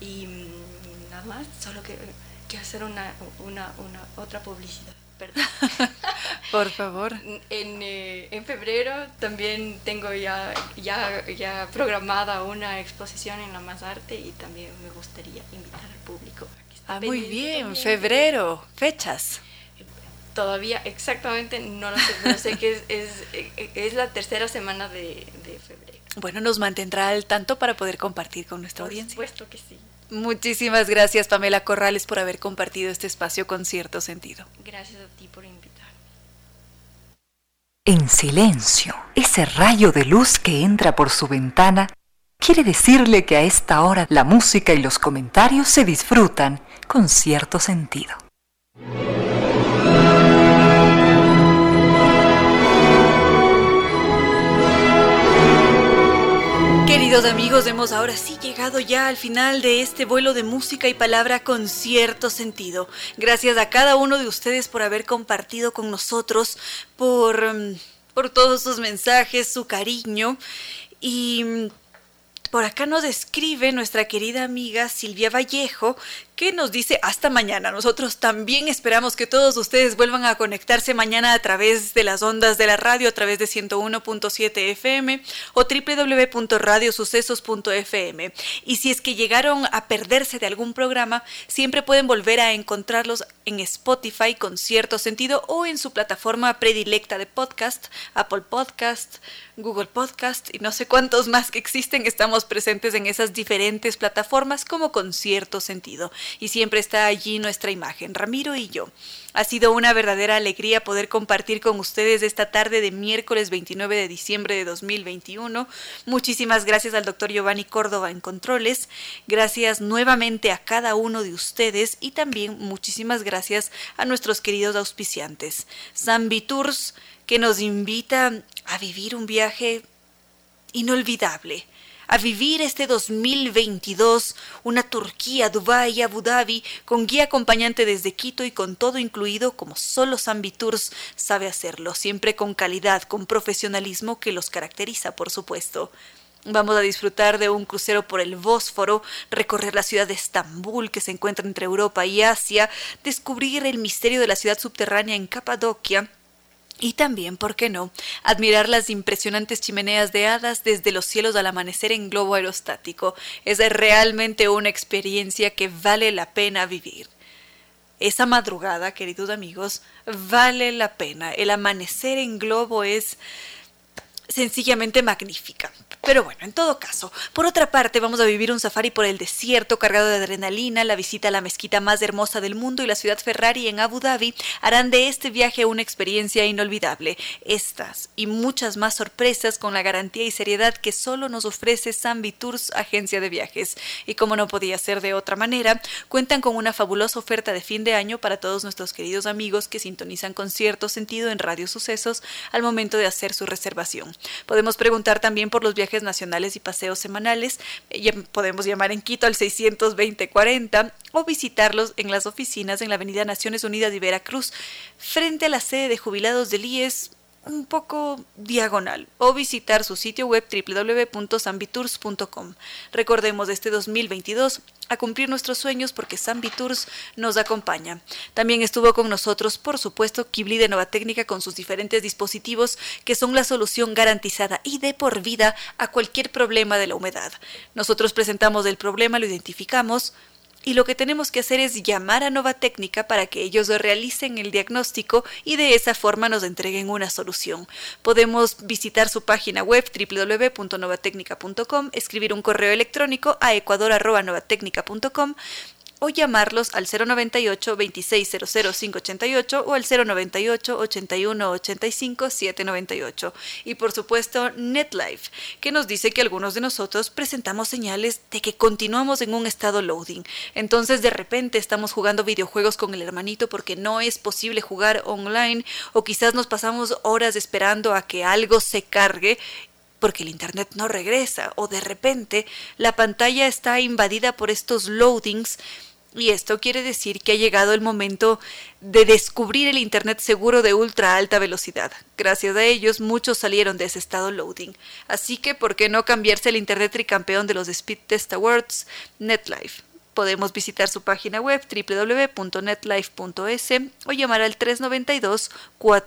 y mm, nada más solo que hacer una, una, una otra publicidad *laughs* Por favor. En, eh, en, febrero también tengo ya, ya, ya programada una exposición en la Más Arte y también me gustaría invitar al público. Ah, muy bien, febrero, fechas. Todavía exactamente no lo sé, pero sé que es, es, es la tercera semana de, de, febrero. Bueno, nos mantendrá al tanto para poder compartir con nuestra audiencia. Por supuesto que sí. Muchísimas gracias, Pamela Corrales, por haber compartido este espacio con cierto sentido. Gracias a ti por invitar. En silencio, ese rayo de luz que entra por su ventana quiere decirle que a esta hora la música y los comentarios se disfrutan con cierto sentido. Queridos amigos, hemos ahora sí llegado ya al final de este vuelo de música y palabra con cierto sentido. Gracias a cada uno de ustedes por haber compartido con nosotros, por, mm, por todos sus mensajes, su cariño y mm, por acá nos escribe nuestra querida amiga Silvia Vallejo, que nos dice hasta mañana. Nosotros también esperamos que todos ustedes vuelvan a conectarse mañana a través de las ondas de la radio, a través de 101.7 FM o www.radiosucesos.fm. Y si es que llegaron a perderse de algún programa, siempre pueden volver a encontrarlos en Spotify con cierto sentido o en su plataforma predilecta de podcast, Apple Podcast, Google Podcast y no sé cuántos más que existen. Estamos presentes en esas diferentes plataformas como con cierto sentido y siempre está allí nuestra imagen, Ramiro y yo. Ha sido una verdadera alegría poder compartir con ustedes esta tarde de miércoles 29 de diciembre de 2021. Muchísimas gracias al doctor Giovanni Córdoba en Controles. Gracias nuevamente a cada uno de ustedes y también muchísimas gracias a nuestros queridos auspiciantes. Zambi Tours, que nos invita a vivir un viaje inolvidable a vivir este 2022 una Turquía, Dubái Abu Dhabi con guía acompañante desde Quito y con todo incluido como solo Tours sabe hacerlo, siempre con calidad, con profesionalismo que los caracteriza, por supuesto. Vamos a disfrutar de un crucero por el Bósforo, recorrer la ciudad de Estambul que se encuentra entre Europa y Asia, descubrir el misterio de la ciudad subterránea en Capadocia, y también, ¿por qué no?, admirar las impresionantes chimeneas de hadas desde los cielos al amanecer en globo aerostático. Es realmente una experiencia que vale la pena vivir. Esa madrugada, queridos amigos, vale la pena. El amanecer en globo es sencillamente magnífica. Pero bueno, en todo caso, por otra parte, vamos a vivir un safari por el desierto cargado de adrenalina, la visita a la mezquita más hermosa del mundo y la ciudad Ferrari en Abu Dhabi harán de este viaje una experiencia inolvidable. Estas y muchas más sorpresas con la garantía y seriedad que solo nos ofrece Zambi Tours, agencia de viajes. Y como no podía ser de otra manera, cuentan con una fabulosa oferta de fin de año para todos nuestros queridos amigos que sintonizan con cierto sentido en Radio Sucesos al momento de hacer su reservación. Podemos preguntar también por los viajes nacionales y paseos semanales. Podemos llamar en Quito al 620-40 o visitarlos en las oficinas en la Avenida Naciones Unidas de Veracruz, frente a la sede de jubilados del IES un poco diagonal o visitar su sitio web www.sambitours.com. Recordemos este 2022 a cumplir nuestros sueños porque Tours nos acompaña. También estuvo con nosotros, por supuesto, Kibli de Nova Técnica con sus diferentes dispositivos que son la solución garantizada y de por vida a cualquier problema de la humedad. Nosotros presentamos el problema, lo identificamos, y lo que tenemos que hacer es llamar a Nova Técnica para que ellos realicen el diagnóstico y de esa forma nos entreguen una solución. Podemos visitar su página web www.novatecnica.com, escribir un correo electrónico a ecuador.novatecnica.com o llamarlos al 098 2600 588 o al 098 81 85 798 y por supuesto NetLife que nos dice que algunos de nosotros presentamos señales de que continuamos en un estado loading. Entonces de repente estamos jugando videojuegos con el hermanito porque no es posible jugar online o quizás nos pasamos horas esperando a que algo se cargue porque el Internet no regresa o de repente la pantalla está invadida por estos loadings y esto quiere decir que ha llegado el momento de descubrir el Internet seguro de ultra alta velocidad. Gracias a ellos, muchos salieron de ese estado loading. Así que, ¿por qué no cambiarse el Internet tricampeón de los Speed Test Awards, NetLife? Podemos visitar su página web www.netlife.es o llamar al 392 40.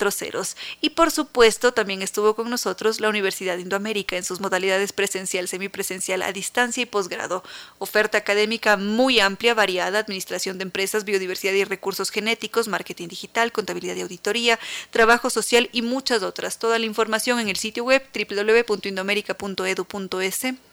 Y por supuesto, también estuvo con nosotros la Universidad de Indoamérica en sus modalidades presencial, semipresencial, a distancia y posgrado. Oferta académica muy amplia, variada, administración de empresas, biodiversidad y recursos genéticos, marketing digital, contabilidad y auditoría, trabajo social y muchas otras. Toda la información en el sitio web www.indoamerica.edu.es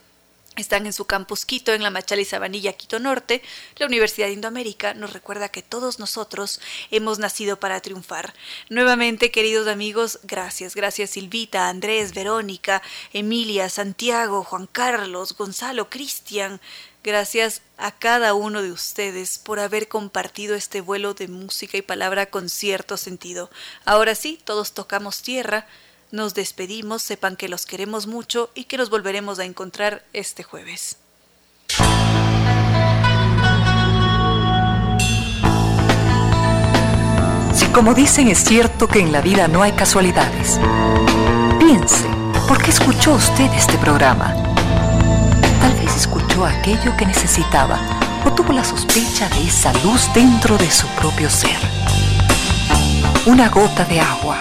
están en su campus Quito, en la Machala y Sabanilla, Quito Norte. La Universidad de Indoamérica nos recuerda que todos nosotros hemos nacido para triunfar. Nuevamente, queridos amigos, gracias. Gracias Silvita, Andrés, Verónica, Emilia, Santiago, Juan Carlos, Gonzalo, Cristian. Gracias a cada uno de ustedes por haber compartido este vuelo de música y palabra con cierto sentido. Ahora sí, todos tocamos tierra nos despedimos, sepan que los queremos mucho y que nos volveremos a encontrar este jueves. Si como dicen es cierto que en la vida no hay casualidades, piense, ¿por qué escuchó usted este programa? Tal vez escuchó aquello que necesitaba o tuvo la sospecha de esa luz dentro de su propio ser. Una gota de agua